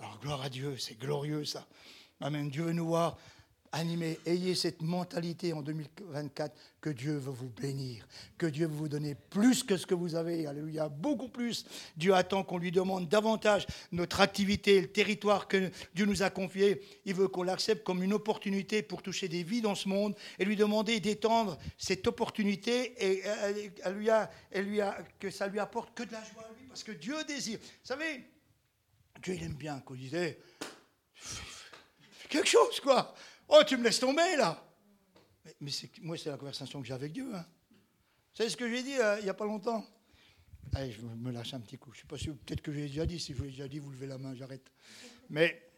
Alors gloire à Dieu, c'est glorieux ça. Amen. Dieu veut nous voir animés. Ayez cette mentalité en 2024 que Dieu veut vous bénir, que Dieu veut vous donner plus que ce que vous avez. Alléluia, beaucoup plus. Dieu attend qu'on lui demande davantage notre activité, le territoire que Dieu nous a confié. Il veut qu'on l'accepte comme une opportunité pour toucher des vies dans ce monde et lui demander d'étendre cette opportunité et, lui a, lui a, que ça lui apporte que de la joie parce que Dieu désire. Vous savez, Dieu, il aime bien qu'on disait quelque chose, quoi. Oh, tu me laisses tomber, là. Mais, moi, c'est la conversation que j'ai avec Dieu. Hein. Vous savez ce que j'ai dit euh, il n'y a pas longtemps? Allez, je me lâche un petit coup. Je ne sais pas si peut-être que j'ai déjà dit. Si je vous l'ai déjà dit, vous levez la main, j'arrête. Mais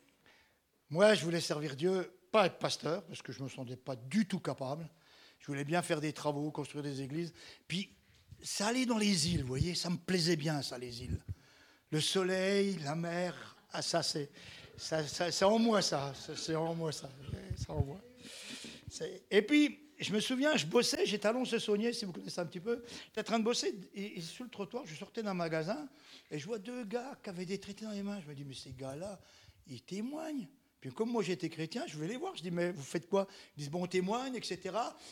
moi, je voulais servir Dieu, pas être pasteur, parce que je ne me sentais pas du tout capable. Je voulais bien faire des travaux, construire des églises. Puis ça allait dans les îles, vous voyez, ça me plaisait bien, ça, les îles. Le soleil, la mer, ah, ça, c'est ça, en moi, ça. C'est en moi, ça. Et puis, je me souviens, je bossais, j'étais à Lons-se-Saunier, si vous connaissez un petit peu. J'étais en train de bosser, et, sur le trottoir, je sortais d'un magasin, et je vois deux gars qui avaient des traités dans les mains. Je me dis, mais ces gars-là, ils témoignent. Puis comme moi j'étais chrétien, je vais les voir. Je dis, mais vous faites quoi? Ils disent, bon, on témoigne, etc.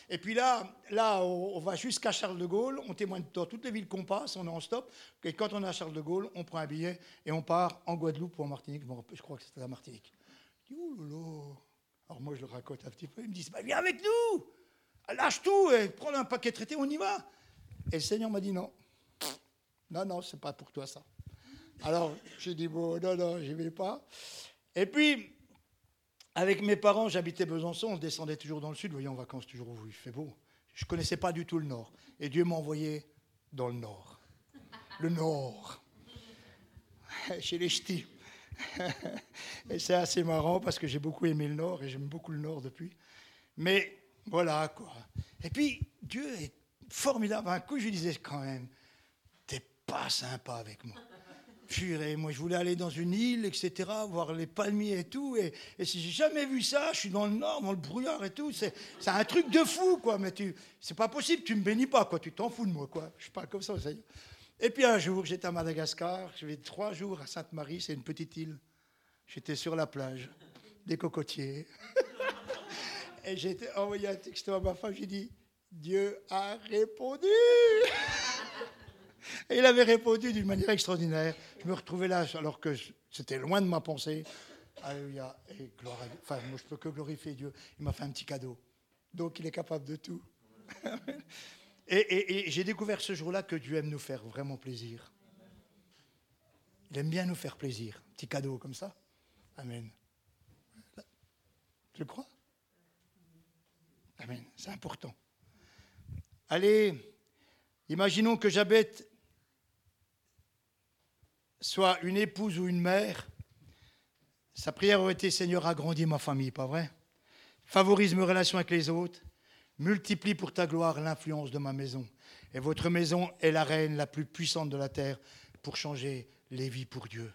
Et puis là, là on, va jusqu'à Charles de Gaulle, on témoigne dans toutes les villes qu'on passe, on est en stop. Et quand on est à Charles de Gaulle, on prend un billet et on part en Guadeloupe ou en Martinique. Je crois que c'était la Martinique. Je dis, oh Alors moi je le raconte un petit peu. Ils me disent, bah, viens avec nous Lâche tout et prends un paquet traité, on y va. Et le Seigneur m'a dit, non. Non, non, c'est pas pour toi ça. Alors j'ai dit, bon, non, non, j'y vais pas. Et puis, avec mes parents, j'habitais Besançon, on descendait toujours dans le sud, vous en vacances toujours où il fait beau. Je ne connaissais pas du tout le nord. Et Dieu m'a envoyé dans le nord. Le nord. Chez les ch'tis. Et c'est assez marrant parce que j'ai beaucoup aimé le nord et j'aime beaucoup le nord depuis. Mais voilà quoi. Et puis, Dieu est formidable. Un coup, je lui disais quand même, t'es pas sympa avec moi moi, je voulais aller dans une île, etc., voir les palmiers et tout. Et, si j'ai jamais vu ça, je suis dans le nord, dans le brouillard et tout. C'est, un truc de fou, quoi. Mais tu, c'est pas possible, tu me bénis pas, quoi. Tu t'en fous de moi, quoi. Je parle comme ça, ça Et puis un jour, j'étais à Madagascar. Je vais trois jours à Sainte-Marie, c'est une petite île. J'étais sur la plage, des cocotiers. et j'ai envoyé un texto à ma femme, j'ai dit Dieu a répondu et il avait répondu d'une manière extraordinaire. Je me retrouvais là, alors que c'était loin de ma pensée. Alléluia. Et gloire à Dieu. Enfin, moi, je peux que glorifier Dieu. Il m'a fait un petit cadeau. Donc, il est capable de tout. et, j'ai découvert ce jour-là que Dieu aime nous faire vraiment plaisir. Il aime bien nous faire plaisir. Petit cadeau comme ça. Amen. Le crois Amen. C'est important. Allez, imaginons que j'habite soit une épouse ou une mère, sa prière aurait été Seigneur, agrandis ma famille, pas vrai? Favorise mes relations avec les autres, multiplie pour ta gloire l'influence de ma maison. Et votre maison est la reine la plus puissante de la terre pour changer les vies pour Dieu.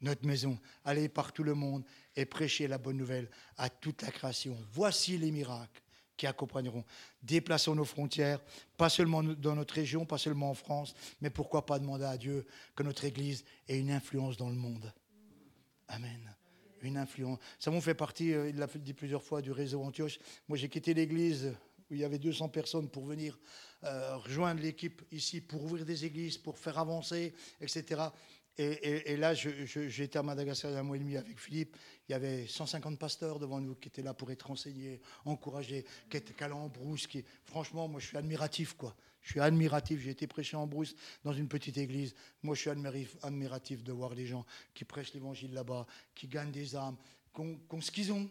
Notre maison, allez par tout le monde et prêchez la bonne nouvelle à toute la création. Voici les miracles qui accompagneront. Déplaçons nos frontières, pas seulement dans notre région, pas seulement en France, mais pourquoi pas demander à Dieu que notre Église ait une influence dans le monde. Amen. Une influence. Ça m'en fait partie, euh, il l'a dit plusieurs fois, du réseau Antioche. Moi, j'ai quitté l'Église où il y avait 200 personnes pour venir euh, rejoindre l'équipe ici, pour ouvrir des églises, pour faire avancer, etc. Et, là, j'étais à Madagascar il y a un mois et demi avec Philippe. Il y avait 150 pasteurs devant nous qui étaient là pour être enseignés, encouragés, qui étaient allés en brousse. Franchement, moi, je suis admiratif, quoi. Je suis admiratif. J'ai été prêché en brousse dans une petite église. Moi, je suis admiratif de voir les gens qui prêchent l'évangile là-bas, qui gagnent des âmes, qui ont, ce qu'ils ont,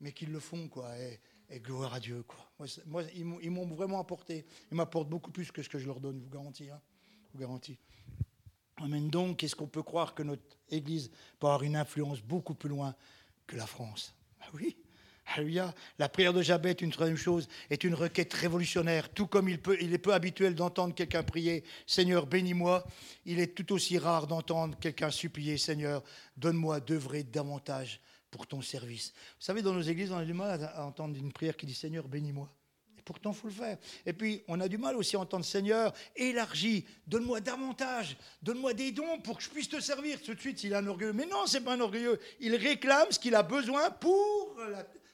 mais qui le font, quoi. Et, gloire à Dieu, quoi. Moi, ils m'ont vraiment apporté. Ils m'apportent beaucoup plus que ce que je leur donne, vous garantis. Hein. Je vous garantis. Amen. Donc, est-ce qu'on peut croire que notre Église peut avoir une influence beaucoup plus loin que la France? Ah Oui. Alléluia. La prière de Jabet, une troisième chose, est une requête révolutionnaire. Tout comme il, il est peu habituel d'entendre quelqu'un prier Seigneur, bénis-moi, il est tout aussi rare d'entendre quelqu'un supplier Seigneur, donne-moi d'œuvrer davantage pour ton service. Vous savez, dans nos églises, on a du mal à entendre une prière qui dit Seigneur, bénis-moi. Pourtant, il faut le faire. Et puis, on a du mal aussi à entendre Seigneur, élargis, donne-moi davantage, donne-moi des dons pour que je puisse te servir. Tout de suite, il est un orgueilleux. Mais non, c'est pas un orgueilleux. Il réclame ce qu'il a besoin pour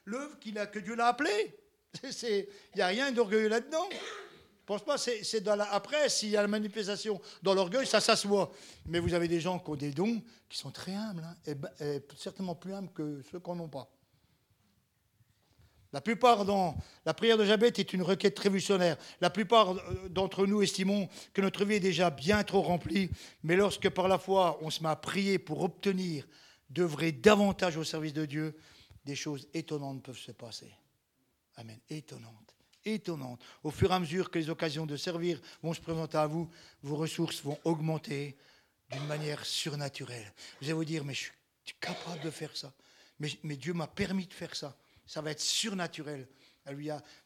l'œuvre que Dieu l'a appelé. Il n'y a rien d'orgueilleux là-dedans. Je pense pas, c'est après, s'il y a la manifestation dans l'orgueil, ça s'assoit. Mais vous avez des gens qui ont des dons qui sont très humbles, hein, et, et certainement plus humbles que ceux n'en ont pas. La plupart la prière de Jabet est une requête révolutionnaire. La plupart euh, d'entre nous estimons que notre vie est déjà bien trop remplie, mais lorsque par la foi on se met à prier pour obtenir, d'œuvrer davantage au service de Dieu, des choses étonnantes peuvent se passer. Amen. Étonnantes. Étonnantes. Au fur et à mesure que les occasions de servir vont se présenter à vous, vos ressources vont augmenter d'une manière surnaturelle. Vous allez vous dire, mais je suis capable de faire ça. Mais Dieu m'a permis de faire ça ça va être surnaturel.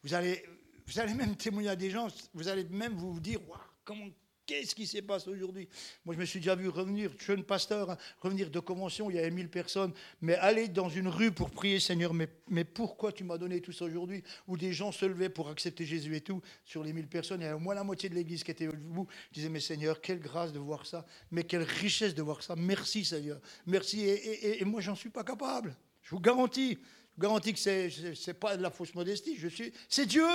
Vous allez, vous allez même témoigner à des gens, vous allez même vous dire, comment, Qu'est-ce qui s'est passé aujourd'hui? Moi, je me suis déjà vu revenir, jeune pasteur, hein, revenir de convention, il y avait 1000 personnes, mais aller dans une rue pour prier, Seigneur, mais, mais pourquoi tu m'as donné tout ça aujourd'hui? Où des gens se levaient pour accepter Jésus et tout, sur les 1000 personnes, il y avait au moins la moitié de l'église qui était au bout. Je disais, mais Seigneur, quelle grâce de voir ça, mais quelle richesse de voir ça. Merci, Seigneur. Merci. Et, et moi, j'en suis pas capable. Je vous garantis garantis que ce n'est pas de la fausse modestie. Je suis, c'est Dieu.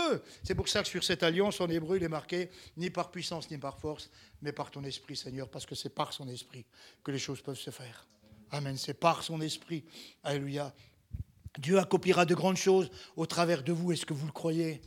C'est pour ça que sur cette alliance, en hébreu, il est marqué ni par puissance ni par force, mais par ton esprit, Seigneur, parce que c'est par son esprit que les choses peuvent se faire. Amen. C'est par son esprit. Alléluia. Dieu accomplira de grandes choses au travers de vous. Est-ce que vous le croyez?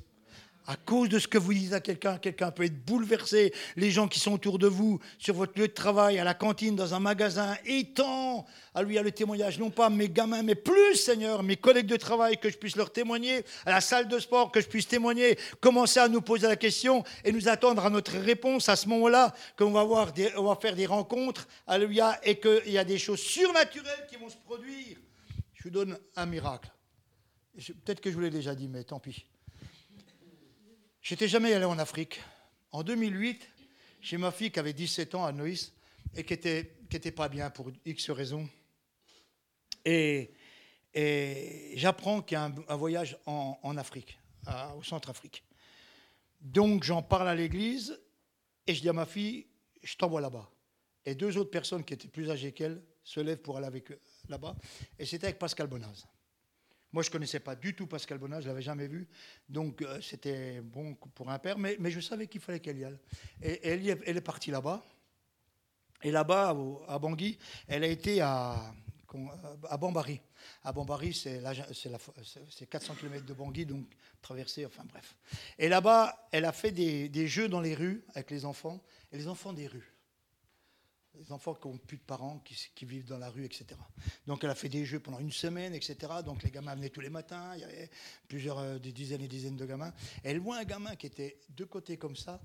À cause de ce que vous dites à quelqu'un, quelqu'un peut être bouleversé. Les gens qui sont autour de vous, sur votre lieu de travail, à la cantine, dans un magasin, étant à lui à le témoignage, non pas mes gamins, mais plus, Seigneur, mes collègues de travail, que je puisse leur témoigner, à la salle de sport, que je puisse témoigner, commencer à nous poser la question et nous attendre à notre réponse à ce moment-là, qu'on va, voir on va faire des rencontres, alléluia, et qu'il y a des choses surnaturelles qui vont se produire. Je vous donne un miracle. Peut-être que je vous l'ai déjà dit, mais tant pis. J'étais jamais allé en Afrique. En 2008, j'ai ma fille qui avait 17 ans à Noïs et qui était, qui était pas bien pour X raisons. Et, j'apprends qu'il y a un, voyage en, Afrique, au Centre-Afrique. Donc j'en parle à l'église et je dis à ma fille, je t'envoie là-bas. Et deux autres personnes qui étaient plus âgées qu'elle se lèvent pour aller avec là-bas. Et c'était avec Pascal Bonaz. Moi, je ne connaissais pas du tout Pascal Bonnat, je ne l'avais jamais vu. Donc, euh, c'était bon pour un père, mais, je savais qu'il fallait qu'elle y aille. Et, elle, est partie là-bas. Et là-bas, à Bangui, elle a été à, Bambari. À Bambari, c'est 400 km de Bangui, donc traversée, enfin bref. Et là-bas, elle a fait des jeux dans les rues avec les enfants, et les enfants des rues les enfants qui n'ont plus de parents, qui, vivent dans la rue, etc. Donc elle a fait des jeux pendant une semaine, etc. Donc les gamins venaient tous les matins, il y avait plusieurs, euh, des dizaines et dizaines de gamins. elle voit un gamin qui était de côté comme ça,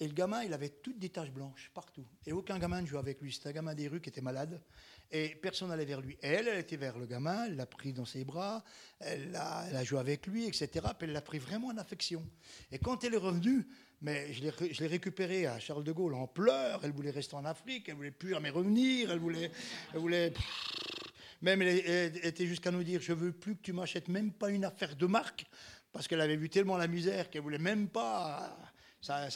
et le gamin, il avait toutes des taches blanches partout. Et aucun gamin ne jouait avec lui. C'était un gamin des rues qui était malade. Et personne n'allait vers lui. Elle, elle était vers le gamin, elle l'a pris dans ses bras, elle a, elle a joué avec lui, etc. Puis elle l'a pris vraiment en affection. Et quand elle est revenue, mais je l'ai récupérée à Charles de Gaulle en pleurs. Elle voulait rester en Afrique, elle voulait plus jamais revenir, elle voulait. Elle voulait même elle, était jusqu'à nous dire Je veux plus que tu m'achètes même pas une affaire de marque, parce qu'elle avait vu tellement la misère qu'elle voulait même pas. Ça,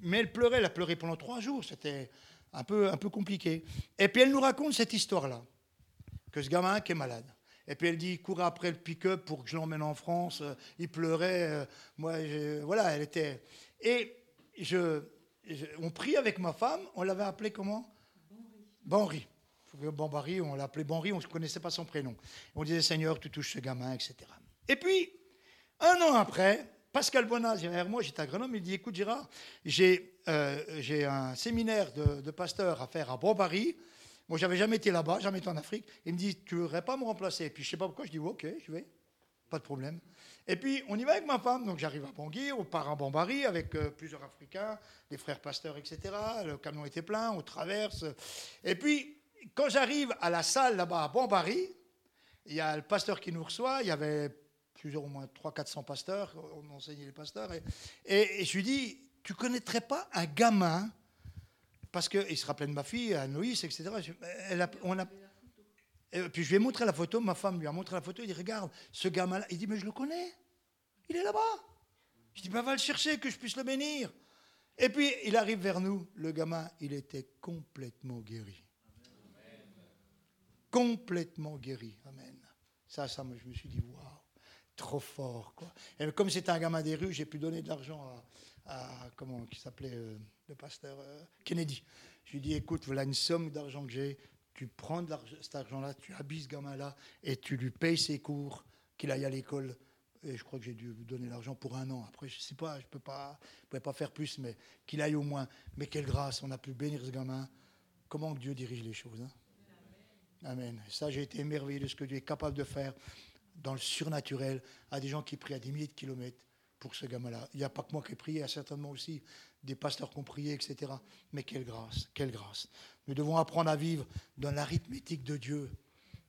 mais elle pleurait, elle a pleuré pendant trois jours. C'était un peu, un peu compliqué. Et puis elle nous raconte cette histoire-là que ce gamin qui est malade. Et puis elle dit, courait après le pick-up pour que je l'emmène en France. Il pleurait. Euh, moi, voilà, elle était. Et on prie avec ma femme, on l'avait appelé comment? Banri. Banri, on l'appelait Banri, on ne connaissait pas son prénom. On disait Seigneur, tu touches ce gamin, etc. Et puis, un an après, Pascal Bonaz derrière moi, j'étais à Grenoble, il dit Écoute, Gérard, j'ai euh, un séminaire de, de pasteurs à faire à Banbari. Moi, j'avais jamais été là-bas, jamais été en Afrique. Il me dit Tu ne voudrais pas me remplacer? Et puis, je ne sais pas pourquoi, je dis Ok, je vais, pas de problème. Et puis, on y va avec ma femme. Donc, j'arrive à Bangui, on part à Bambari avec euh, plusieurs Africains, des frères pasteurs, etc. Le camion était plein, on traverse. Et puis, quand j'arrive à la salle là-bas à Bambari, il y a le pasteur qui nous reçoit. Il y avait plusieurs, au moins 300-400 pasteurs. On enseignait les pasteurs. Et, je lui dis Tu connaîtrais pas un gamin Parce qu'il se rappelait de ma fille, à Noïs, etc. On a, et puis je lui ai montré la photo, ma femme lui a montré la photo, il dit Regarde, ce gamin-là. Il dit Mais je le connais, il est là-bas. Je dis bah, Va le chercher, que je puisse le bénir. Et puis il arrive vers nous, le gamin, il était complètement guéri. Complètement guéri. Amen. Ça, ça, je me suis dit Waouh, trop fort. Quoi. Et comme c'était un gamin des rues, j'ai pu donner de l'argent à, comment, qui s'appelait euh, le pasteur euh, Kennedy. Je lui ai dit Écoute, voilà une somme d'argent que j'ai tu prends cet argent-là, tu habilles ce gamin-là et tu lui payes ses cours, qu'il aille à l'école. Et je crois que j'ai dû lui donner l'argent pour un an. Après, je ne sais pas, je ne peux pas, pas faire plus, mais qu'il aille au moins. Mais quelle grâce, on a pu bénir ce gamin. Comment Dieu dirige les choses. Hein? Amen. ça, j'ai été émerveillé de ce que Dieu est capable de faire dans le surnaturel à des gens qui prient à des milliers de kilomètres pour ce gamin-là. Il n'y a pas que moi qui ai prié, il y a certainement aussi des pasteurs qui ont prié, etc. Mais quelle grâce, quelle grâce. Nous devons apprendre à vivre dans l'arithmétique de Dieu.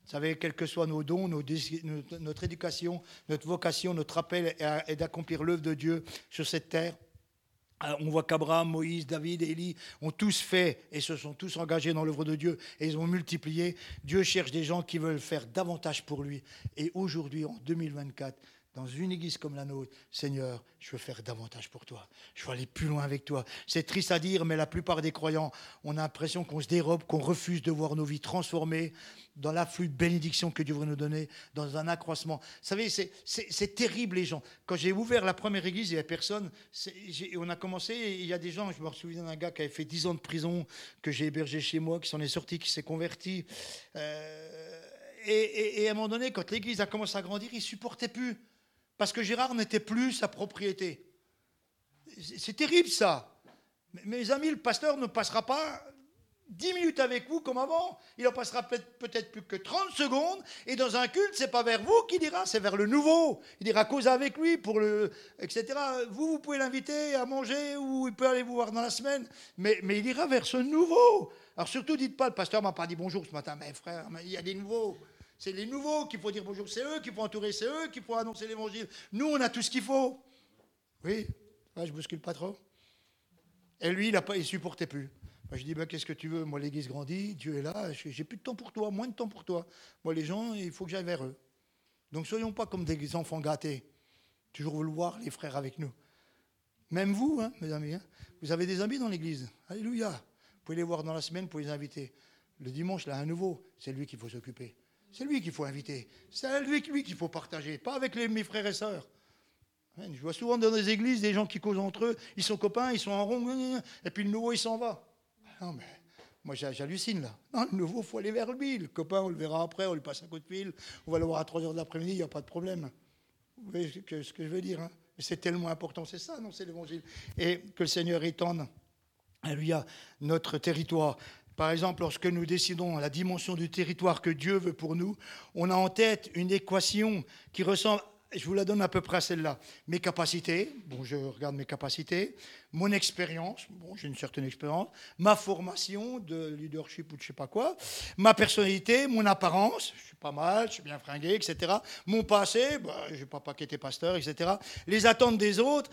Vous savez, quels que soient nos dons, notre éducation, notre vocation, notre appel est d'accomplir l'œuvre de Dieu sur cette terre. euh, on voit qu'Abraham, Moïse, David, Élie ont tous fait et se sont tous engagés dans l'œuvre de Dieu et ils ont multiplié. Dieu cherche des gens qui veulent faire davantage pour lui. Et aujourd'hui, en 2024, dans une église comme la nôtre, Seigneur, je veux faire davantage pour toi. Je veux aller plus loin avec toi. C'est triste à dire, mais la plupart des croyants, on a l'impression qu'on se dérobe, qu'on refuse de voir nos vies transformées dans l'afflux de bénédictions que Dieu veut nous donner, dans un accroissement. Vous savez, c'est terrible les gens. Quand j'ai ouvert la première église, il n'y avait personne. On a commencé, il y a des gens, je me souviens d'un gars qui avait fait 10 ans de prison, que j'ai hébergé chez moi, qui s'en est sorti, qui s'est converti. Euh, et, et, à un moment donné, quand l'église a commencé à grandir, il ne supportait plus. Parce que Gérard n'était plus sa propriété. C'est terrible ça. Mes amis, le pasteur ne passera pas 10 minutes avec vous comme avant. Il en passera peut-être plus que 30 secondes. Et dans un culte, c'est pas vers vous qu'il ira, c'est vers le nouveau. Il ira causer avec lui, pour le, etc. Vous, vous pouvez l'inviter à manger ou il peut aller vous voir dans la semaine. Mais, mais il ira vers ce nouveau. Alors surtout, dites pas, le pasteur m'a pas dit bonjour ce matin. Mais frère, il y a des nouveaux. C'est les nouveaux qu'il faut dire bonjour. C'est eux qui faut entourer. C'est eux qui faut annoncer l'évangile. Nous, on a tout ce qu'il faut. Oui, je je bouscule pas trop. Et lui, il ne supportait plus. je dis, ben, qu'est-ce que tu veux? Moi, l'église grandit, Dieu est là, j'ai plus de temps pour toi, moins de temps pour toi. Moi, les gens, il faut que j'aille vers eux. Donc, soyons pas comme des enfants gâtés. Toujours vouloir les frères avec nous. Même vous, hein, mes amis, hein. vous avez des amis dans l'église? Alléluia. Vous pouvez les voir dans la semaine, vous pouvez les inviter. Le dimanche, là, à nouveau, c'est lui qu'il faut s'occuper. C'est lui qu'il faut inviter. C'est lui, lui qu'il faut partager, pas avec les, mes frères et sœurs. Hein, je vois souvent dans des églises des gens qui causent entre eux, ils sont copains, ils sont en rond, et puis le nouveau, il s'en va. Non, mais moi, j'hallucine là. Non, le nouveau, il faut aller vers lui. Le copain, on le verra après, on lui passe un coup de fil, on va le voir à 3 h de l'après-midi, il n'y a pas de problème. Vous voyez ce que, je veux dire hein C'est tellement important, c'est ça, non, c'est l'évangile. Et que le Seigneur étende, alléluia, notre territoire. Par exemple, lorsque nous décidons la dimension du territoire que Dieu veut pour nous, on a en tête une équation qui ressemble, je vous la donne à peu près à celle-là. Mes capacités, bon, je regarde mes capacités, mon expérience, bon, j'ai une certaine expérience, ma formation de leadership ou de je sais pas quoi, ma personnalité, mon apparence, je suis pas mal, je suis bien fringué, etc. Mon passé, bah, je n'ai pas été pasteur, etc. Les attentes des autres,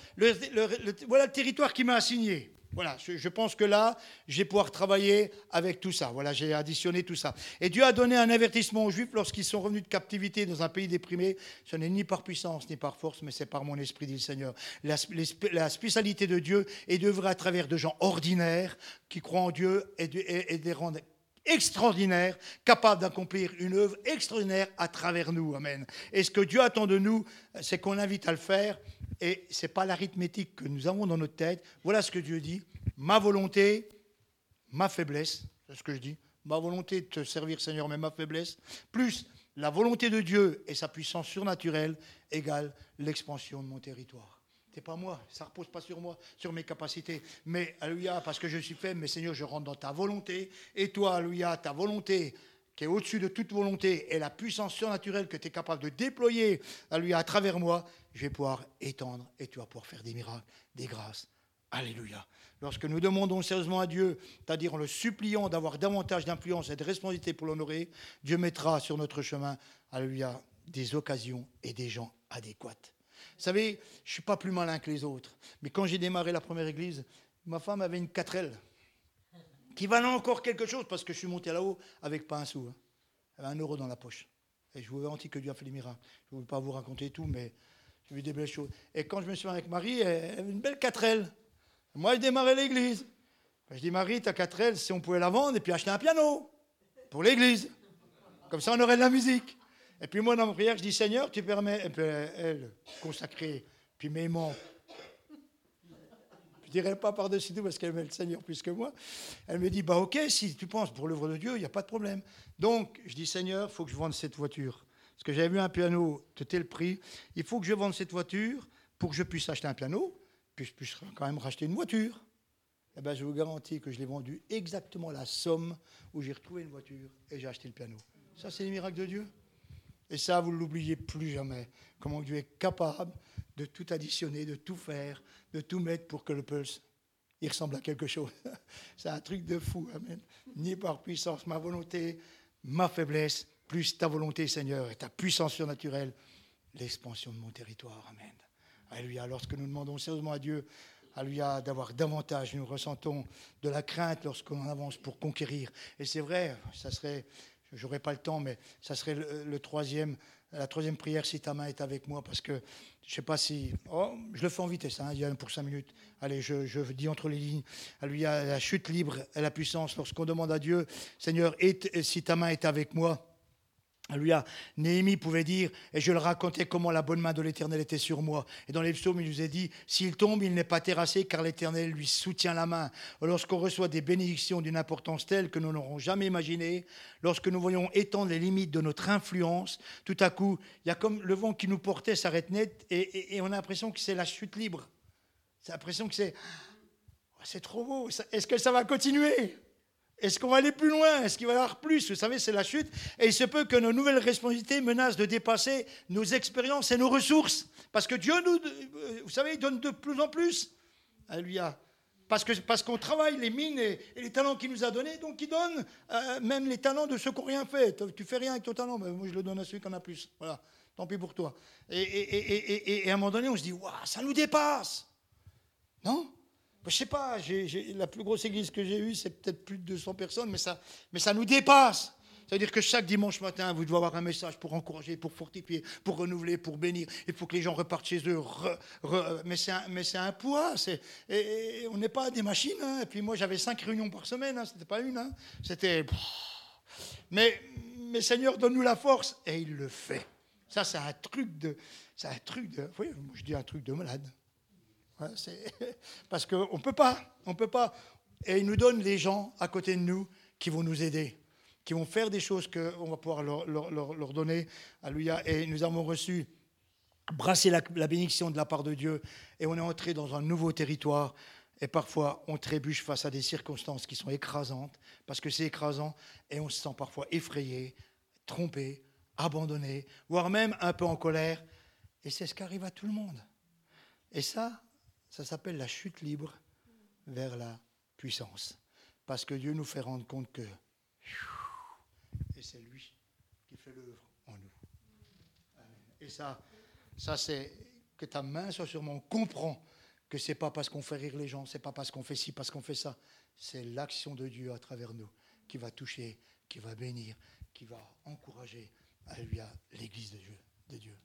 voilà le territoire qui m'a assigné. Voilà, je pense que là, je vais pouvoir travailler avec tout ça. Voilà, j'ai additionné tout ça. Et Dieu a donné un avertissement aux Juifs lorsqu'ils sont revenus de captivité dans un pays déprimé. Ce n'est ni par puissance ni par force, mais c'est par mon esprit, dit le Seigneur. La, spécialité de Dieu est d'œuvrer à travers de gens ordinaires qui croient en Dieu et de, et, extraordinaires, capables d'accomplir une œuvre extraordinaire à travers nous. Amen. Et ce que Dieu attend de nous, c'est qu'on l'invite à le faire et ce n'est pas l'arithmétique que nous avons dans notre tête. Voilà ce que Dieu dit. Ma volonté, ma faiblesse, c'est ce que je dis. Ma volonté de te servir, Seigneur, mais ma faiblesse, plus la volonté de Dieu et sa puissance surnaturelle égale l'expansion de mon territoire. C'est pas moi, ça repose pas sur moi, sur mes capacités. Mais, alléluia, parce que je suis faible, mais Seigneur, je rentre dans ta volonté. Et toi, alléluia, ta volonté qui est au-dessus de toute volonté et la puissance surnaturelle que tu es capable de déployer alléluia, à travers moi, je vais pouvoir étendre et tu vas pouvoir faire des miracles, des grâces. Alléluia. Lorsque nous demandons sérieusement à Dieu, c'est-à-dire en le suppliant d'avoir davantage d'influence et de responsabilité pour l'honorer, Dieu mettra sur notre chemin, alléluia, des occasions et des gens adéquats. Vous savez, je ne suis pas plus malin que les autres, mais quand j'ai démarré la première église, ma femme avait une 4L qui valait encore quelque chose parce que je suis monté là-haut avec pas un sou. Hein. Elle avait un euro dans la poche. Et je vous garantis que Dieu a fait des miracles. Je ne veux pas vous raconter tout, mais j'ai vu des belles choses. Et quand je me suis avec Marie, elle avait une belle 4L. Moi, je démarrais l'église. Je dis, Marie, ta 4L, si on pouvait la vendre et puis acheter un piano pour l'église. Comme ça, on aurait de la musique. Et puis moi, dans ma prière, je dis, Seigneur, tu permets, et puis elle, consacrée, puis m'aimant. Je dirais pas par-dessus tout parce qu'elle aimait le Seigneur plus que moi. Elle me dit, bah ok, si tu penses pour l'œuvre de Dieu, il n'y a pas de problème. Donc, je dis, Seigneur, il faut que je vende cette voiture. Parce que j'avais vu un piano de tel prix. Il faut que je vende cette voiture pour que je puisse acheter un piano, puis je puisse quand même racheter une voiture. Eh bien, je vous garantis que je l'ai vendu exactement la somme où j'ai retrouvé une voiture et j'ai acheté le piano. Ça, c'est les miracles de Dieu. Et ça, vous ne l'oubliez plus jamais. Comment Dieu est capable de tout additionner, de tout faire, de tout mettre pour que le pulse, il ressemble à quelque chose. c'est un truc de fou. Amen. Ni par puissance, ma volonté, ma faiblesse, plus ta volonté, Seigneur, et ta puissance surnaturelle, l'expansion de mon territoire. Amen. Alléluia. Lorsque nous demandons sérieusement à Dieu, Alléluia, d'avoir davantage. Nous ressentons de la crainte lorsqu'on avance pour conquérir. Et c'est vrai, ça serait, j'aurais pas le temps, mais ça serait le, troisième, la troisième prière si ta main est avec moi, parce que je sais pas si, oh, je le fais en vitesse, hein, il y a un pour cinq minutes. Allez, je, je dis entre les lignes. Alléluia, la chute libre et la puissance. Lorsqu'on demande à Dieu, Seigneur, si ta main est avec moi, Alléluia. Néhémie pouvait dire, et je le racontais comment la bonne main de l'Éternel était sur moi. Et dans les psaumes, il nous a dit, s'il tombe, il n'est pas terrassé, car l'Éternel lui soutient la main. Lorsqu'on reçoit des bénédictions d'une importance telle que nous n'aurons jamais imaginé, lorsque nous voyons étendre les limites de notre influence, tout à coup, il y a comme le vent qui nous portait s'arrête net, et, on a l'impression que c'est la chute libre. C'est l'impression que c'est, oh, c'est trop beau. Est-ce que ça va continuer? Est-ce qu'on va aller plus loin? Est-ce qu'il va y avoir plus? Vous savez, c'est la chute. Et il se peut que nos nouvelles responsabilités menacent de dépasser nos expériences et nos ressources. Parce que Dieu nous, savez, donne de plus en plus. Alléluia. Parce qu'on travaille les mines et, les talents qu'il nous a donnés, donc il donne euh, même les talents de ceux qui n'ont rien fait. Tu fais rien avec ton talent, moi je le donne à celui qui en a plus. Voilà, tant pis pour toi. Et, et à un moment donné, on se dit, waouh, ça nous dépasse. Non? Je ne sais pas, la plus grosse église que j'ai eue, c'est peut-être plus de 200 personnes, mais ça, mais ça nous dépasse. C'est-à-dire que chaque dimanche matin, vous devez avoir un message pour encourager, pour fortifier, pour renouveler, pour bénir. Il faut que les gens repartent chez eux. mais c'est un, un, poids. Et, on n'est pas des machines. Hein. Et puis moi, j'avais cinq réunions par semaine. Hein. C'était pas une. Hein. C'était. Mais, mais Seigneur, donne-nous la force. Et il le fait. Ça, c'est un truc de. C'est un truc de. Oui, je dis un truc de malade. Parce qu'on ne peut pas, on peut pas. Et il nous donne les gens à côté de nous qui vont nous aider, qui vont faire des choses qu'on va pouvoir leur, leur, donner. Alléluia. Et nous avons reçu, brassé la, bénédiction de la part de Dieu, et on est entré dans un nouveau territoire. Et parfois, on trébuche face à des circonstances qui sont écrasantes, parce que c'est écrasant, et on se sent parfois effrayé, trompé, abandonné, voire même un peu en colère. Et c'est ce qui arrive à tout le monde. Et ça, ça s'appelle la chute libre vers la puissance. Parce que Dieu nous fait rendre compte que et c'est lui qui fait l'œuvre en nous. Et ça, ça c'est que ta main soit sur moi. On comprend que c'est pas parce qu'on fait rire les gens, c'est pas parce qu'on fait ci, parce qu'on fait ça. C'est l'action de Dieu à travers nous qui va toucher, qui va bénir, qui va encourager à lui à l'Église de Dieu. De Dieu.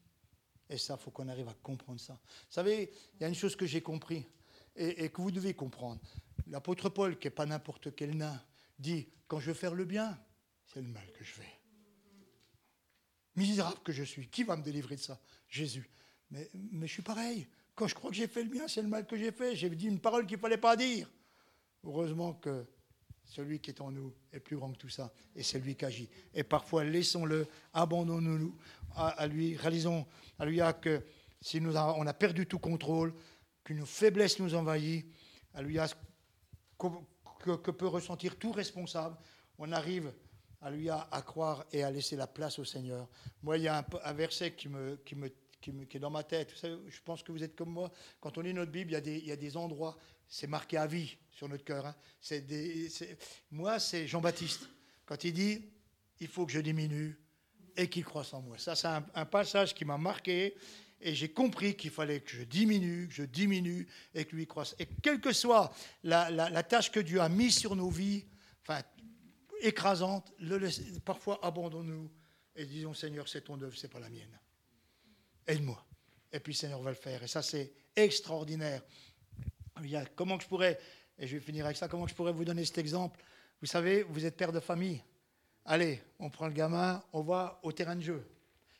Et ça, il faut qu'on arrive à comprendre ça. Vous savez, il y a une chose que j'ai compris et, que vous devez comprendre. L'apôtre Paul, qui n'est pas n'importe quel nain, dit, quand je veux faire le bien, c'est le mal que je fais. Misérable que je suis, qui va me délivrer de ça? Jésus. Mais, mais je suis pareil. Quand je crois que j'ai fait le bien, c'est le mal que j'ai fait. J'ai dit une parole qu'il ne fallait pas dire. Heureusement que celui qui est en nous est plus grand que tout ça, et c'est lui qui agit. Et parfois, laissons-le, abandonnons-nous à, lui, réalisons à lui que si nous on a perdu tout contrôle, qu'une faiblesse nous envahit, à lui que, que, peut ressentir tout responsable, on arrive à lui à, croire et à laisser la place au Seigneur. Moi, il y a un, verset qui me, qui me qui, est dans ma tête. je pense que vous êtes comme moi. Quand on lit notre Bible, il y a des, il y a des endroits, c'est marqué à vie sur notre cœur. Hein. Moi, c'est Jean-Baptiste. Quand il dit, il faut que je diminue et qu'il croisse en moi. Ça, c'est un, passage qui m'a marqué. Et j'ai compris qu'il fallait que je diminue, que je diminue et que lui croisse. Et quelle que soit la, tâche que Dieu a mise sur nos vies, enfin, écrasante, parfois abandonnons-nous et disons Seigneur, c'est ton œuvre, c'est pas la mienne aide-moi. Et puis Seigneur va le faire. Et ça, c'est extraordinaire. Comment je pourrais, et je vais finir avec ça, comment je pourrais vous donner cet exemple Vous savez, vous êtes père de famille. Allez, on prend le gamin, on va au terrain de jeu.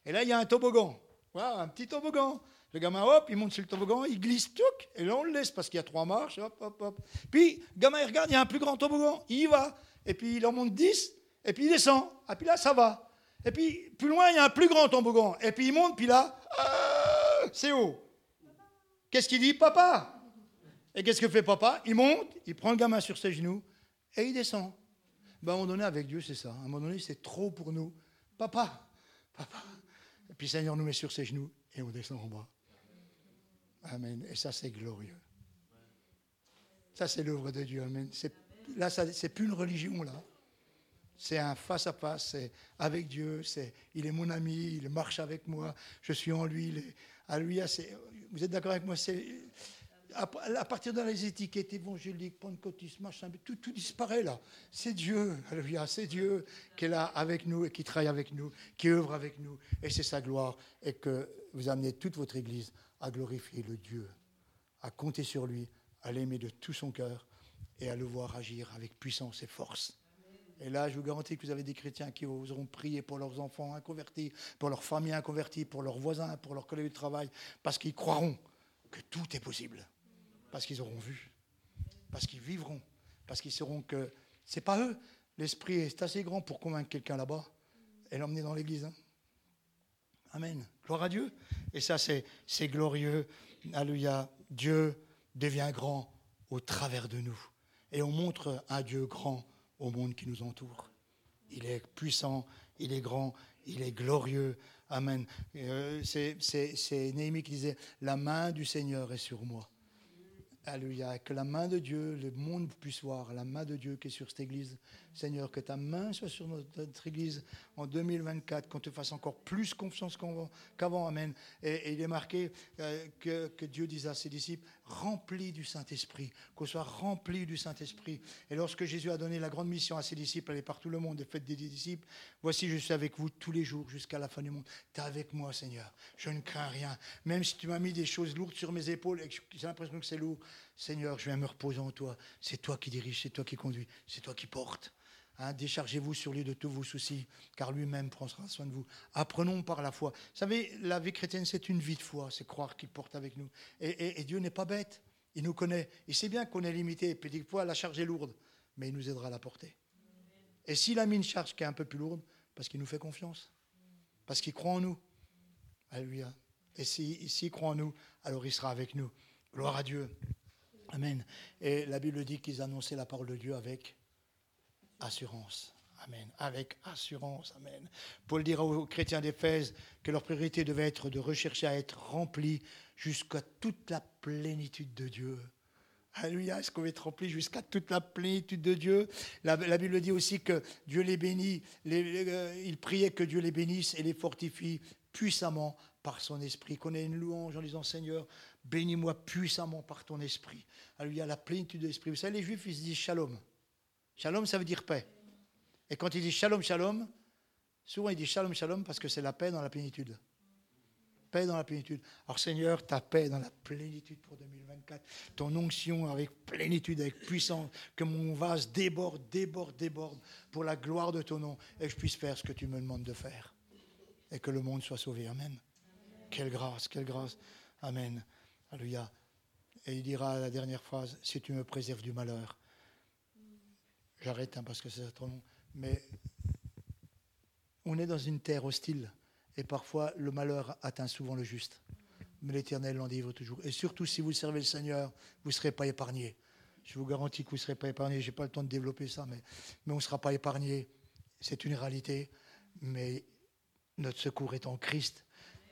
Et là, il y a un toboggan. Voilà, un petit toboggan. Le gamin, hop, il monte sur le toboggan, il glisse, tchouk, et là, on le laisse parce qu'il y a trois marches, hop, hop, hop. Puis, le gamin, il regarde, il y a un plus grand toboggan, il y va. Et puis, il en monte dix, et puis il descend. Et ah, puis là, ça va. Et puis, plus loin, il y a un plus grand toboggan. Et puis, il monte, puis là, ah, c'est haut. Qu'est-ce qu'il dit? Papa Et qu'est-ce que fait papa? Il monte, il prend le gamin sur ses genoux et il descend. Ben, à un moment donné, avec Dieu, c'est ça. À un moment donné, c'est trop pour nous. Papa, papa. Et puis, Seigneur nous met sur ses genoux et on descend en bas. Amen. Et ça, c'est glorieux. Ça, c'est l'œuvre de Dieu. Amen. Là, c'est plus une religion, là c'est un face-à-face, c'est avec Dieu, c'est, il est mon ami, il marche avec moi, je suis en lui, à lui, vous êtes d'accord avec moi, à partir de les étiquettes évangéliques, pentecôtistes, machin, tout, disparaît là. C'est Dieu, alléluia, c'est Dieu qui est là avec nous et qui travaille avec nous, qui œuvre avec nous. Et c'est sa gloire. Et que vous amenez toute votre Église à glorifier le Dieu, à compter sur lui, à l'aimer de tout son cœur et à le voir agir avec puissance et force. Et là, je vous garantis que vous avez des chrétiens qui oseront prier pour leurs enfants inconvertis, pour leurs familles inconverties, pour leurs voisins, pour leurs collègues de travail, parce qu'ils croiront que tout est possible. Parce qu'ils auront vu. Parce qu'ils vivront. Parce qu'ils sauront que ce n'est pas eux. L'esprit est assez grand pour convaincre quelqu'un là-bas et l'emmener dans l'église. Hein. Amen. Gloire à Dieu. Et ça, c'est glorieux. Alléluia. Dieu devient grand au travers de nous. Et on montre un Dieu grand au monde qui nous entoure. Il est puissant, il est grand, il est glorieux. Amen. Euh, c'est Néhémie qui disait, la main du Seigneur est sur moi. Alléluia. Que la main de Dieu, le monde puisse voir la main de Dieu qui est sur cette église. Seigneur, que ta main soit sur notre, église en 2024, qu'on te fasse encore plus confiance qu'avant. Amen. Et, il est marqué euh, que, Dieu dise à ses disciples, remplis du Saint-Esprit, qu'on soit remplis du Saint-Esprit. Et lorsque Jésus a donné la grande mission à ses disciples, aller par tout le monde et faites des disciples, voici, je suis avec vous tous les jours jusqu'à la fin du monde. Tu es avec moi, Seigneur. Je ne crains rien. Même si tu m'as mis des choses lourdes sur mes épaules et que j'ai l'impression que c'est lourd, Seigneur, je viens me reposer en toi. C'est toi qui dirige, c'est toi qui conduis, c'est toi qui porte. Hein, déchargez-vous sur lui de tous vos soucis, car lui-même prendra soin de vous. Apprenons par la foi. Vous savez, la vie chrétienne, c'est une vie de foi, c'est croire qu'il porte avec nous. Et, Dieu n'est pas bête, il nous connaît. Il sait bien qu'on est limité, puis des la charge est lourde, mais il nous aidera à la porter. Et s'il a mis une charge qui est un peu plus lourde, parce qu'il nous fait confiance, parce qu'il croit en nous. Alléluia. Et s'il croit en nous, alors il sera avec nous. Gloire à Dieu. Amen. Et la Bible dit qu'ils annonçaient la parole de Dieu avec assurance. Amen. Avec assurance. Amen. Paul dira aux chrétiens d'Éphèse que leur priorité devait être de rechercher à être remplis jusqu'à toute la plénitude de Dieu. Alléluia, est-ce qu'on va être rempli jusqu'à toute la plénitude de Dieu? La, Bible dit aussi que Dieu les bénit, les, euh, il priait que Dieu les bénisse et les fortifie puissamment par son esprit. Qu'on ait une louange en disant Seigneur, bénis-moi puissamment par ton esprit. Alléluia, la plénitude de l'esprit. Vous savez, les Juifs, ils se disent shalom. Shalom, ça veut dire paix. Et quand ils disent shalom, shalom, souvent ils disent shalom, shalom parce que c'est la paix dans la plénitude. Paix dans la plénitude. Alors Seigneur, ta paix dans la plénitude pour 2024. Ton onction avec plénitude, avec puissance. Que mon vase déborde, déborde, déborde pour la gloire de ton nom. Et que je puisse faire ce que tu me demandes de faire. Et que le monde soit sauvé. Amen. Quelle grâce, quelle grâce. Amen. Alléluia. Et il dira la dernière phrase, si tu me préserves du malheur. J'arrête hein, parce que c'est trop long. Mais on est dans une terre hostile et parfois le malheur atteint souvent le juste. Mais l'Éternel l'endivre toujours. Et surtout si vous servez le Seigneur, vous ne serez pas épargné. Je vous garantis que vous ne serez pas épargné. Je n'ai pas le temps de développer ça, mais, mais on ne sera pas épargné. C'est une réalité. Mais notre secours est en Christ.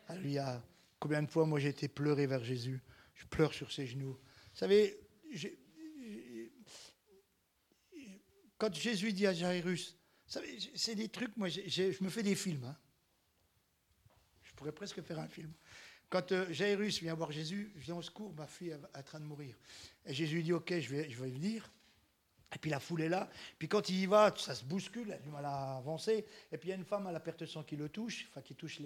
a Combien de fois, moi, j'ai été pleurer vers Jésus? Je pleure sur ses genoux. Vous savez, quand Jésus dit à Jairus, c'est des trucs, moi, je me fais des films. Hein. Je pourrais presque faire un film. Quand euh, Jairus vient voir Jésus, viens au secours, ma fille est en train de mourir. Et Jésus dit, ok, je vais, je vais venir. Et puis la foule est là. Puis quand il y va, ça se bouscule, il a du mal à avancer. Et puis il y a une femme à la perte de sang qui le touche, enfin qui touche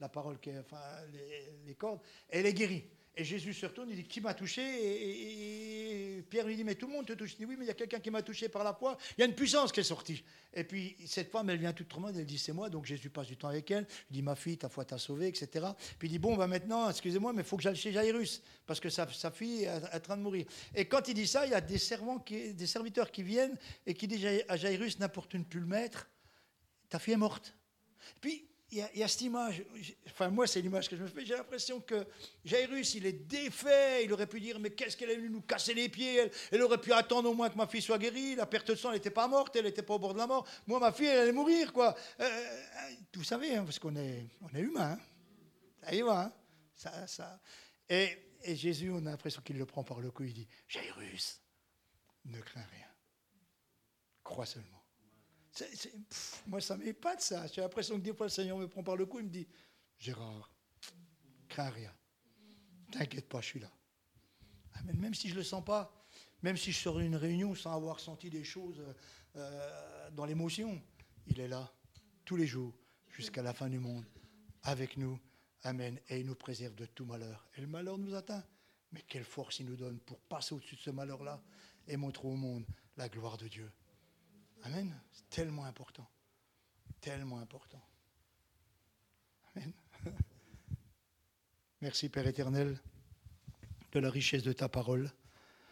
la parole, qui, enfin les, les cordes, et elle est guérie. Et Jésus se retourne, il dit Qui m'a touché? Et, Pierre lui dit Mais tout le monde te touche. Il dit Oui, mais il y a quelqu'un qui m'a touché par la foi. Il y a une puissance qui est sortie. Et puis cette femme, elle vient toute monde, elle dit C'est moi. Donc Jésus passe du temps avec elle. Il dit Ma fille, ta foi t'a sauvée, etc. Puis il dit Bon, bah maintenant, excusez-moi, mais il faut que j'aille chez Jairus, parce que sa, sa fille est en train de mourir. Et quand il dit ça, il y a des, servants des serviteurs qui viennent et qui disent à Jairus N'importe plus le maître, ta fille est morte. Puis il y, a, cette image, enfin moi c'est l'image que je me fais, j'ai l'impression que Jairus il est défait, il aurait pu dire mais qu'est-ce qu'elle est venue nous casser les pieds, elle, aurait pu attendre au moins que ma fille soit guérie, la perte de sang elle n'était pas morte, elle n'était pas au bord de la mort, moi ma fille elle allait mourir quoi. Euh, euh, vous savez, hein, parce qu'on est, on est humain, hein. ça y va, hein. ça, ça. Et, et Jésus on a l'impression qu'il le prend par le cou, il dit Jairus, ne crains rien, crois seulement moi, ça m'épate, ça. J'ai l'impression que des fois, le Seigneur me prend par le cou, il me dit Gérard, crains rien. T'inquiète pas, je suis là. Amen. Même si je ne le sens pas, même si je sors d'une réunion sans avoir senti des choses euh, dans l'émotion, il est là tous les jours jusqu'à la fin du monde avec nous. Amen. Et il nous préserve de tout malheur. Et le malheur nous atteint. Mais quelle force il nous donne pour passer au-dessus de ce malheur-là et montrer au monde la gloire de Dieu. Amen. C'est tellement important. Tellement important. Amen. Merci Père éternel de la richesse de ta parole.